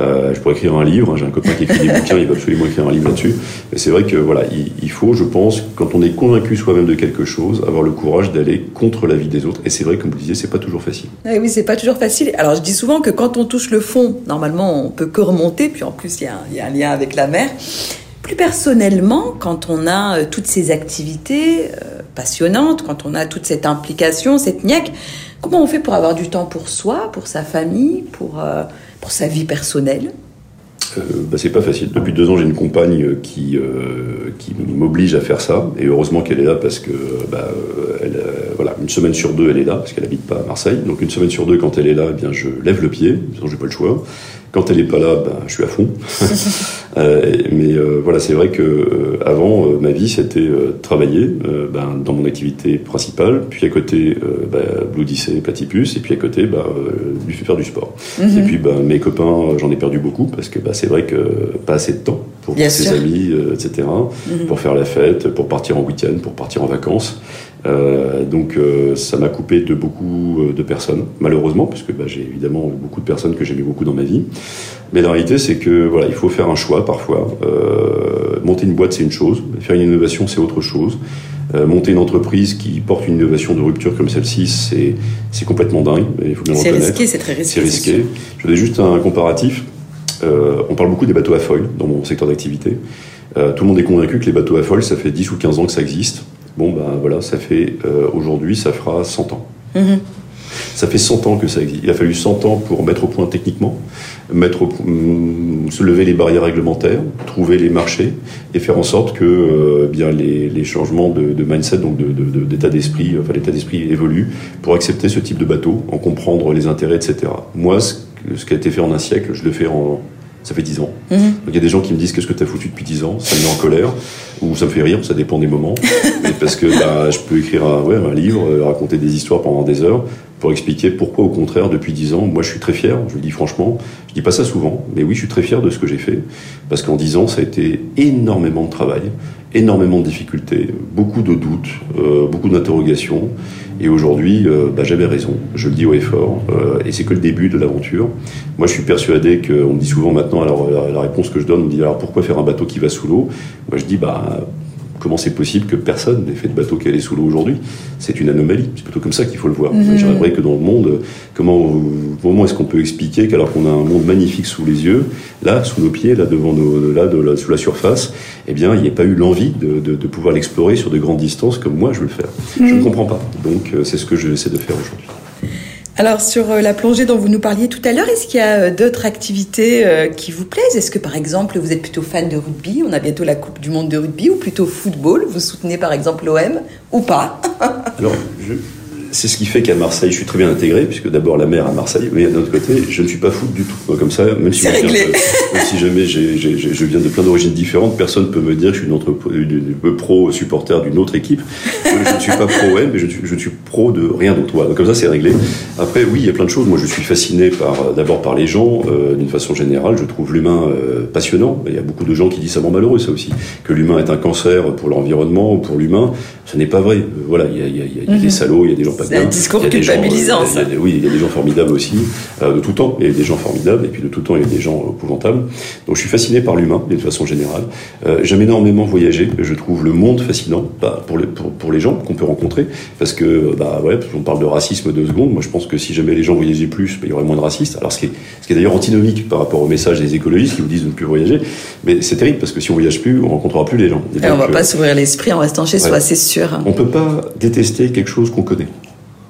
Euh, je pourrais écrire un livre. Hein, j'ai un copain qui écrit des *laughs* bouquins, il va absolument écrire un livre là-dessus. Mais c'est vrai que voilà, il, faut, je pense, quand on est convaincu soi-même de quelque chose, avoir le courage d'aller contre la vie des autres. Et c'est vrai, comme vous disiez, c'est pas toujours facile. Oui, oui c'est pas toujours facile. Alors je dis souvent que quand on touche le fond, normalement, on peut que remonter. Puis en plus, il y, y, a un lien avec la mer. Plus personnellement, quand on a toutes ces activités passionnante, quand on a toute cette implication, cette niaque, comment on fait pour avoir du temps pour soi, pour sa famille, pour, euh, pour sa vie personnelle? Euh, bah, c'est pas facile. Depuis deux ans, j'ai une compagne qui, euh, qui m'oblige à faire ça. Et heureusement qu'elle est là parce que, bah, elle, voilà, une semaine sur deux, elle est là parce qu'elle habite pas à Marseille. Donc une semaine sur deux, quand elle est là, eh bien, je lève le pied. Sinon, j'ai pas le choix. Quand elle n'est pas là, ben, je suis à fond. *laughs* euh, mais euh, voilà, c'est vrai que euh, avant, ma vie, c'était travailler ben, dans mon activité principale, puis à côté, ben, Blue et Platypus, et puis à côté, ben, du, faire du sport. Mhm. Et puis ben, mes copains, j'en ai perdu beaucoup, parce que ben, c'est vrai que pas assez de temps pour ses amis, etc., mhm. pour faire la fête, pour partir en week-end, pour partir en vacances. Euh, donc euh, ça m'a coupé de beaucoup euh, de personnes, malheureusement, parce que bah, j'ai évidemment beaucoup de personnes que j'aimais beaucoup dans ma vie. Mais la réalité, c'est que voilà, il faut faire un choix parfois. monter une boîte, c'est une chose. Faire une innovation, c'est autre chose. monter une entreprise qui porte une innovation de rupture comme celle-ci, c'est, c'est complètement dingue. Il faut bien c'est risqué, c'est très risqué. C'est risqué. Je donne juste un comparatif. on parle beaucoup des bateaux à foil dans mon secteur d'activité. tout le monde est convaincu que les bateaux à foil, ça fait 10 ou 15 ans que ça existe. Bon, ben voilà, ça fait euh, aujourd'hui, ça fera 100 ans. Mhm. Ça fait 100 ans que ça existe. Il a fallu 100 ans pour mettre au point techniquement, mettre au, mm, se lever les barrières réglementaires, trouver les marchés et faire en sorte que euh, bien les, les, changements de, de, mindset, donc d'état de, d'esprit, enfin l'état d'esprit évolue pour accepter ce type de bateau, en comprendre les intérêts, etc. Moi, ce, ce qui a été fait en un siècle, je le fais en, ça fait 10 ans. Mhm. Donc il y a des gens qui me disent qu'est-ce que tu as foutu depuis 10 ans? Ça me met en colère ou ça me fait rire, ça dépend des moments. *laughs* parce que bah, je peux écrire un, ouais, un livre, euh, raconter des histoires pendant des heures. pour expliquer pourquoi, au contraire, depuis dix ans, moi je suis très fier, je le dis franchement, je dis pas ça souvent, mais oui, je suis très fier de ce que j'ai fait, parce qu'en dix ans, ça a été énormément de travail, énormément de difficultés, beaucoup de doutes, euh, beaucoup d'interrogations, et aujourd'hui, euh, bah, j'avais raison, je le dis haut et fort, euh, et c'est que le début de l'aventure. Moi, je suis persuadé qu'on me dit souvent maintenant, alors la réponse que je donne, on me dit alors pourquoi faire un bateau qui va sous l'eau? Moi, je dis bah comment c'est possible que personne n'ait fait de bateau qui allait sous l'eau aujourd'hui? C'est une anomalie. C'est plutôt comme ça qu'il faut le voir. Mhm. J'aimerais que dans le monde, comment, comment est-ce qu'on peut expliquer qu'alors qu'on a un monde magnifique sous les yeux, là, sous nos pieds, là, devant nos, là, de, sous la surface, eh bien, il n'y ait pas eu l'envie de, de, pouvoir l'explorer sur de grandes distances comme moi je veux le faire. Je ne mhm. comprends pas. Donc, euh, c'est ce que j'essaie de faire aujourd'hui. Alors sur euh, la plongée dont vous nous parliez tout à l'heure, est-ce qu'il y a euh, d'autres activités qui vous plaisent? Est-ce que par exemple vous êtes plutôt fan de rugby? On a bientôt la Coupe du Monde de rugby ou plutôt football? Vous soutenez par exemple l'OM ou pas? Alors je, c'est ce qui fait qu'à Marseille, je suis très bien intégré, puisque d'abord la mer à Marseille, mais d'un autre côté, je ne suis pas fou du tout. Comme ça, même si, si jamais je viens de plein d'origines différentes, personne ne peut me dire que je suis une, pro supporter d'une autre équipe. Je ne suis pas pro M, mais je, je, suis pro de rien d'autre. Donc comme ça, c'est réglé. Après, oui, il y a plein de choses. Moi, je suis fasciné par d'abord par les gens, euh, d'une façon générale. Je trouve l'humain euh, passionnant. Il y a beaucoup de gens qui disent ça rend malheureux, ça aussi, que l'humain est un cancer pour l'environnement ou pour l'humain. Ce n'est pas vrai. Voilà, il y a, il y a, il y a des salauds, il y a des gens pas c'est un discours culpabilisant, ça. oui, il y a des gens formidables aussi, euh, de tout temps. Il y a des gens formidables, et puis de tout temps, il y a des gens épouvantables. Donc je suis fasciné par l'humain, de façon générale. Euh, J'aime énormément voyager. Je trouve le monde fascinant bah, pour, les, pour, pour, les gens qu'on peut rencontrer. Parce que, bah ouais, on parle de racisme deux secondes. Moi, je pense que si jamais les gens voyageaient plus, bah, il y aurait moins de racistes. Alors, ce qui est, ce qui est d'ailleurs antinomique par rapport au message des écologistes qui vous disent de ne plus voyager. Mais c'est terrible parce que si on voyage plus, on rencontrera plus les gens. Et, on va pas s'ouvrir l'esprit en restant chez soi, c'est sûr. On peut pas détester quelque chose qu'on connaît.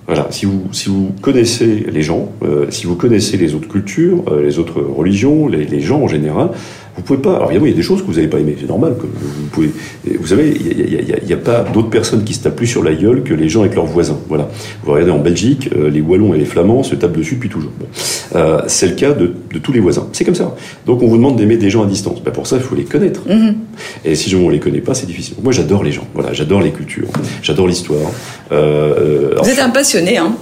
Voilà, si vous, si vous connaissez les gens, euh, si vous connaissez les autres cultures, euh, les autres religions, les, les, gens en général, vous pouvez pas. Alors évidemment, il y a des choses que vous n'avez pas aimées, c'est normal. Que vous pouvez. Vous savez, il n'y a, pas d'autres personnes qui se tapent plus sur la gueule que les gens avec leurs voisins. Voilà. Vous regardez en Belgique, euh, les Wallons et les Flamands se tapent dessus depuis toujours. Bon. Euh, c'est le cas de, de, tous les voisins. C'est comme ça. Donc on vous demande d'aimer des gens à distance. Ben, pour ça, il faut les connaître. Mm-hmm. Et si on les connaît pas, c'est difficile. Moi, j'adore les gens. Voilà, j'adore les cultures. J'adore l'histoire. Euh, vous êtes un passionné, hein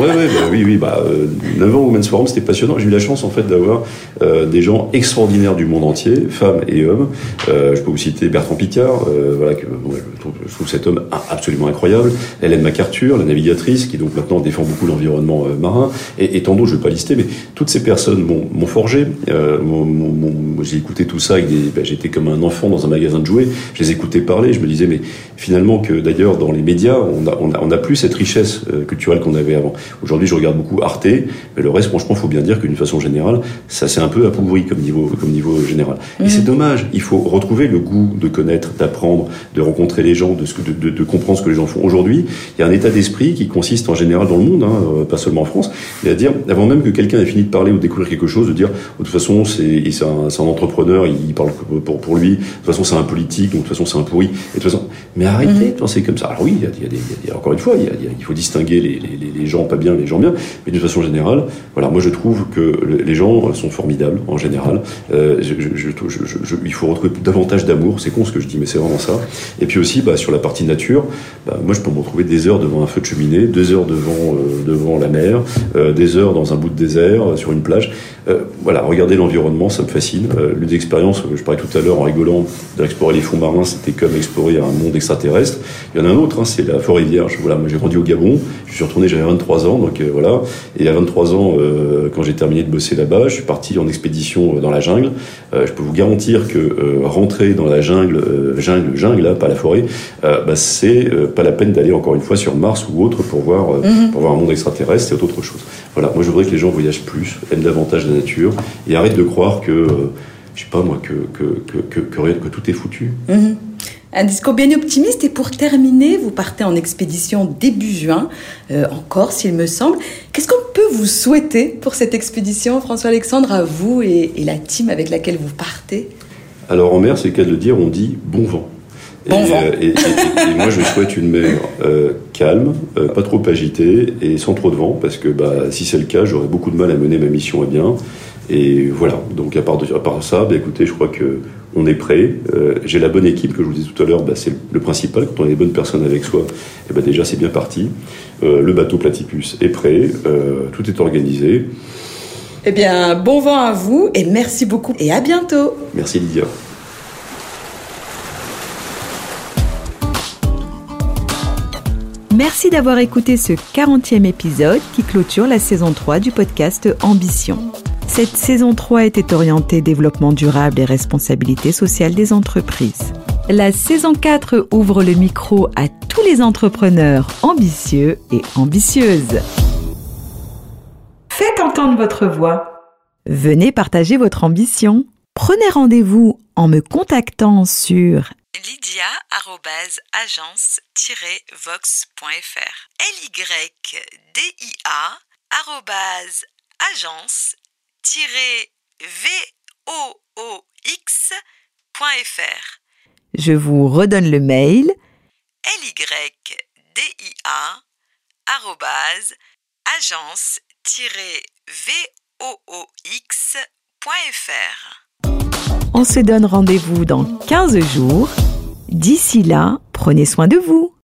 ouais, ouais, bah, oui, oui. Bah, 9 ans au Men's Forum, c'était passionnant. J'ai eu la chance en fait d'avoir des gens extraordinaires du monde femmes et hommes. Euh, je peux vous citer Bertrand Picard, euh, voilà, que, je, trouve, cet homme absolument incroyable. Hélène MacArthur, la navigatrice, qui donc maintenant défend beaucoup l'environnement euh, marin, et, et tant d'autres, je ne vais pas lister, mais toutes ces personnes m'ont forgé. J'ai écouté tout ça, ben, j'étais comme un enfant dans un magasin de jouets, je les écoutais parler, je me disais, mais finalement que d'ailleurs dans les médias, on n'a plus cette richesse culturelle qu'on avait avant. Aujourd'hui, je regarde beaucoup Arte, mais le reste, franchement, faut bien dire qu'une façon générale, ça s'est un peu appauvri comme niveau, comme niveau général. Et c'est dommage. Il faut retrouver le goût de connaître, d'apprendre, de rencontrer les gens, de, de, de, comprendre ce que les gens font. Aujourd'hui, il y a un état d'esprit qui consiste en général dans le monde, hein, euh, pas seulement en France, à dire avant même que quelqu'un ait fini de parler ou de découvrir quelque chose, de dire de toute façon c'est un, un, entrepreneur, il parle pour, pour lui. De toute façon c'est un politique, donc de toute façon c'est un pourri. Et de toute façon, mais arrêtez mhm. de penser comme ça. Alors oui, il y a, il y a, encore une fois, il, y a, il faut distinguer les, les, les, gens pas bien, les gens bien, mais de façon générale, voilà, moi je trouve que les gens sont formidables en général. Euh, je, il faut retrouver davantage d'amour. C'est con ce que je dis, mais c'est vraiment ça. Et puis aussi, bah, sur la partie nature, bah, moi je peux me retrouver des heures devant un feu de cheminée, deux heures devant, euh, devant la mer, euh, des heures dans un bout de désert, euh, sur une plage. voilà, regarder l'environnement, ça me fascine. L'une des expériences, je parlais tout à l'heure en rigolant, d'explorer les fonds marins, c'était comme explorer un monde extraterrestre. Il y en a un autre, hein, c'est la forêt vierge. Voilà, moi j'ai grandi au Gabon, je suis retourné, j'avais 23 ans, donc voilà. Et à 23 ans, quand j'ai terminé de bosser là-bas, je suis parti en expédition dans la jungle. Je peux vous garantir que euh, rentrer dans la jungle, euh, jungle, jungle, là, pas la forêt, euh, bah, c'est pas la peine d'aller encore une fois sur Mars ou autre pour voir, mhm. pour voir un monde extraterrestre, c'est autre chose. Voilà, moi je voudrais que les gens voyagent plus, aiment davantage la nature et arrêtent de croire que, je sais pas moi, que, que, que, que, tout est foutu. Mhm. Un discours bien optimiste. Et pour terminer, vous partez en expédition début juin, euh, en Corse, il me semble. Qu'est-ce qu'on peut vous souhaiter pour cette expédition, François-Alexandre, à vous et, et, la team avec laquelle vous partez? Alors en mer, c'est le cas de le dire, on dit bon vent. Bon et, vent. Euh, et, moi, je souhaite une mer euh, calme, euh, pas trop agitée et sans trop de vent, parce que bah, si c'est le cas, j'aurais beaucoup de mal à mener ma mission à bien. Et voilà. Donc à part, de, à part ça, bah, écoutez, je crois que on est prêt. Euh, j'ai la bonne équipe que je vous disais tout à l'heure. Bah, c'est le principal. Quand on a les bonnes personnes avec soi, et eh ben déjà c'est bien parti. Euh, le bateau Platypus est prêt. Euh, tout est organisé. Eh bien, bon vent à vous et merci beaucoup et à bientôt. Merci Lydia. Merci d'avoir écouté ce 40e épisode qui clôture la saison 3 du podcast Ambition. Cette saison 3 était orientée développement durable et responsabilité sociale des entreprises. La saison 4 ouvre le micro à tous les entrepreneurs ambitieux et ambitieuses. Faites entendre votre voix. Venez partager votre ambition. Prenez rendez-vous en me contactant sur lydia-agence-vox.fr L-Y-D-I-A agence voxfr Je vous redonne le mail lydia agence voxfr On se donne rendez-vous dans 15 jours. D'ici là, prenez soin de vous.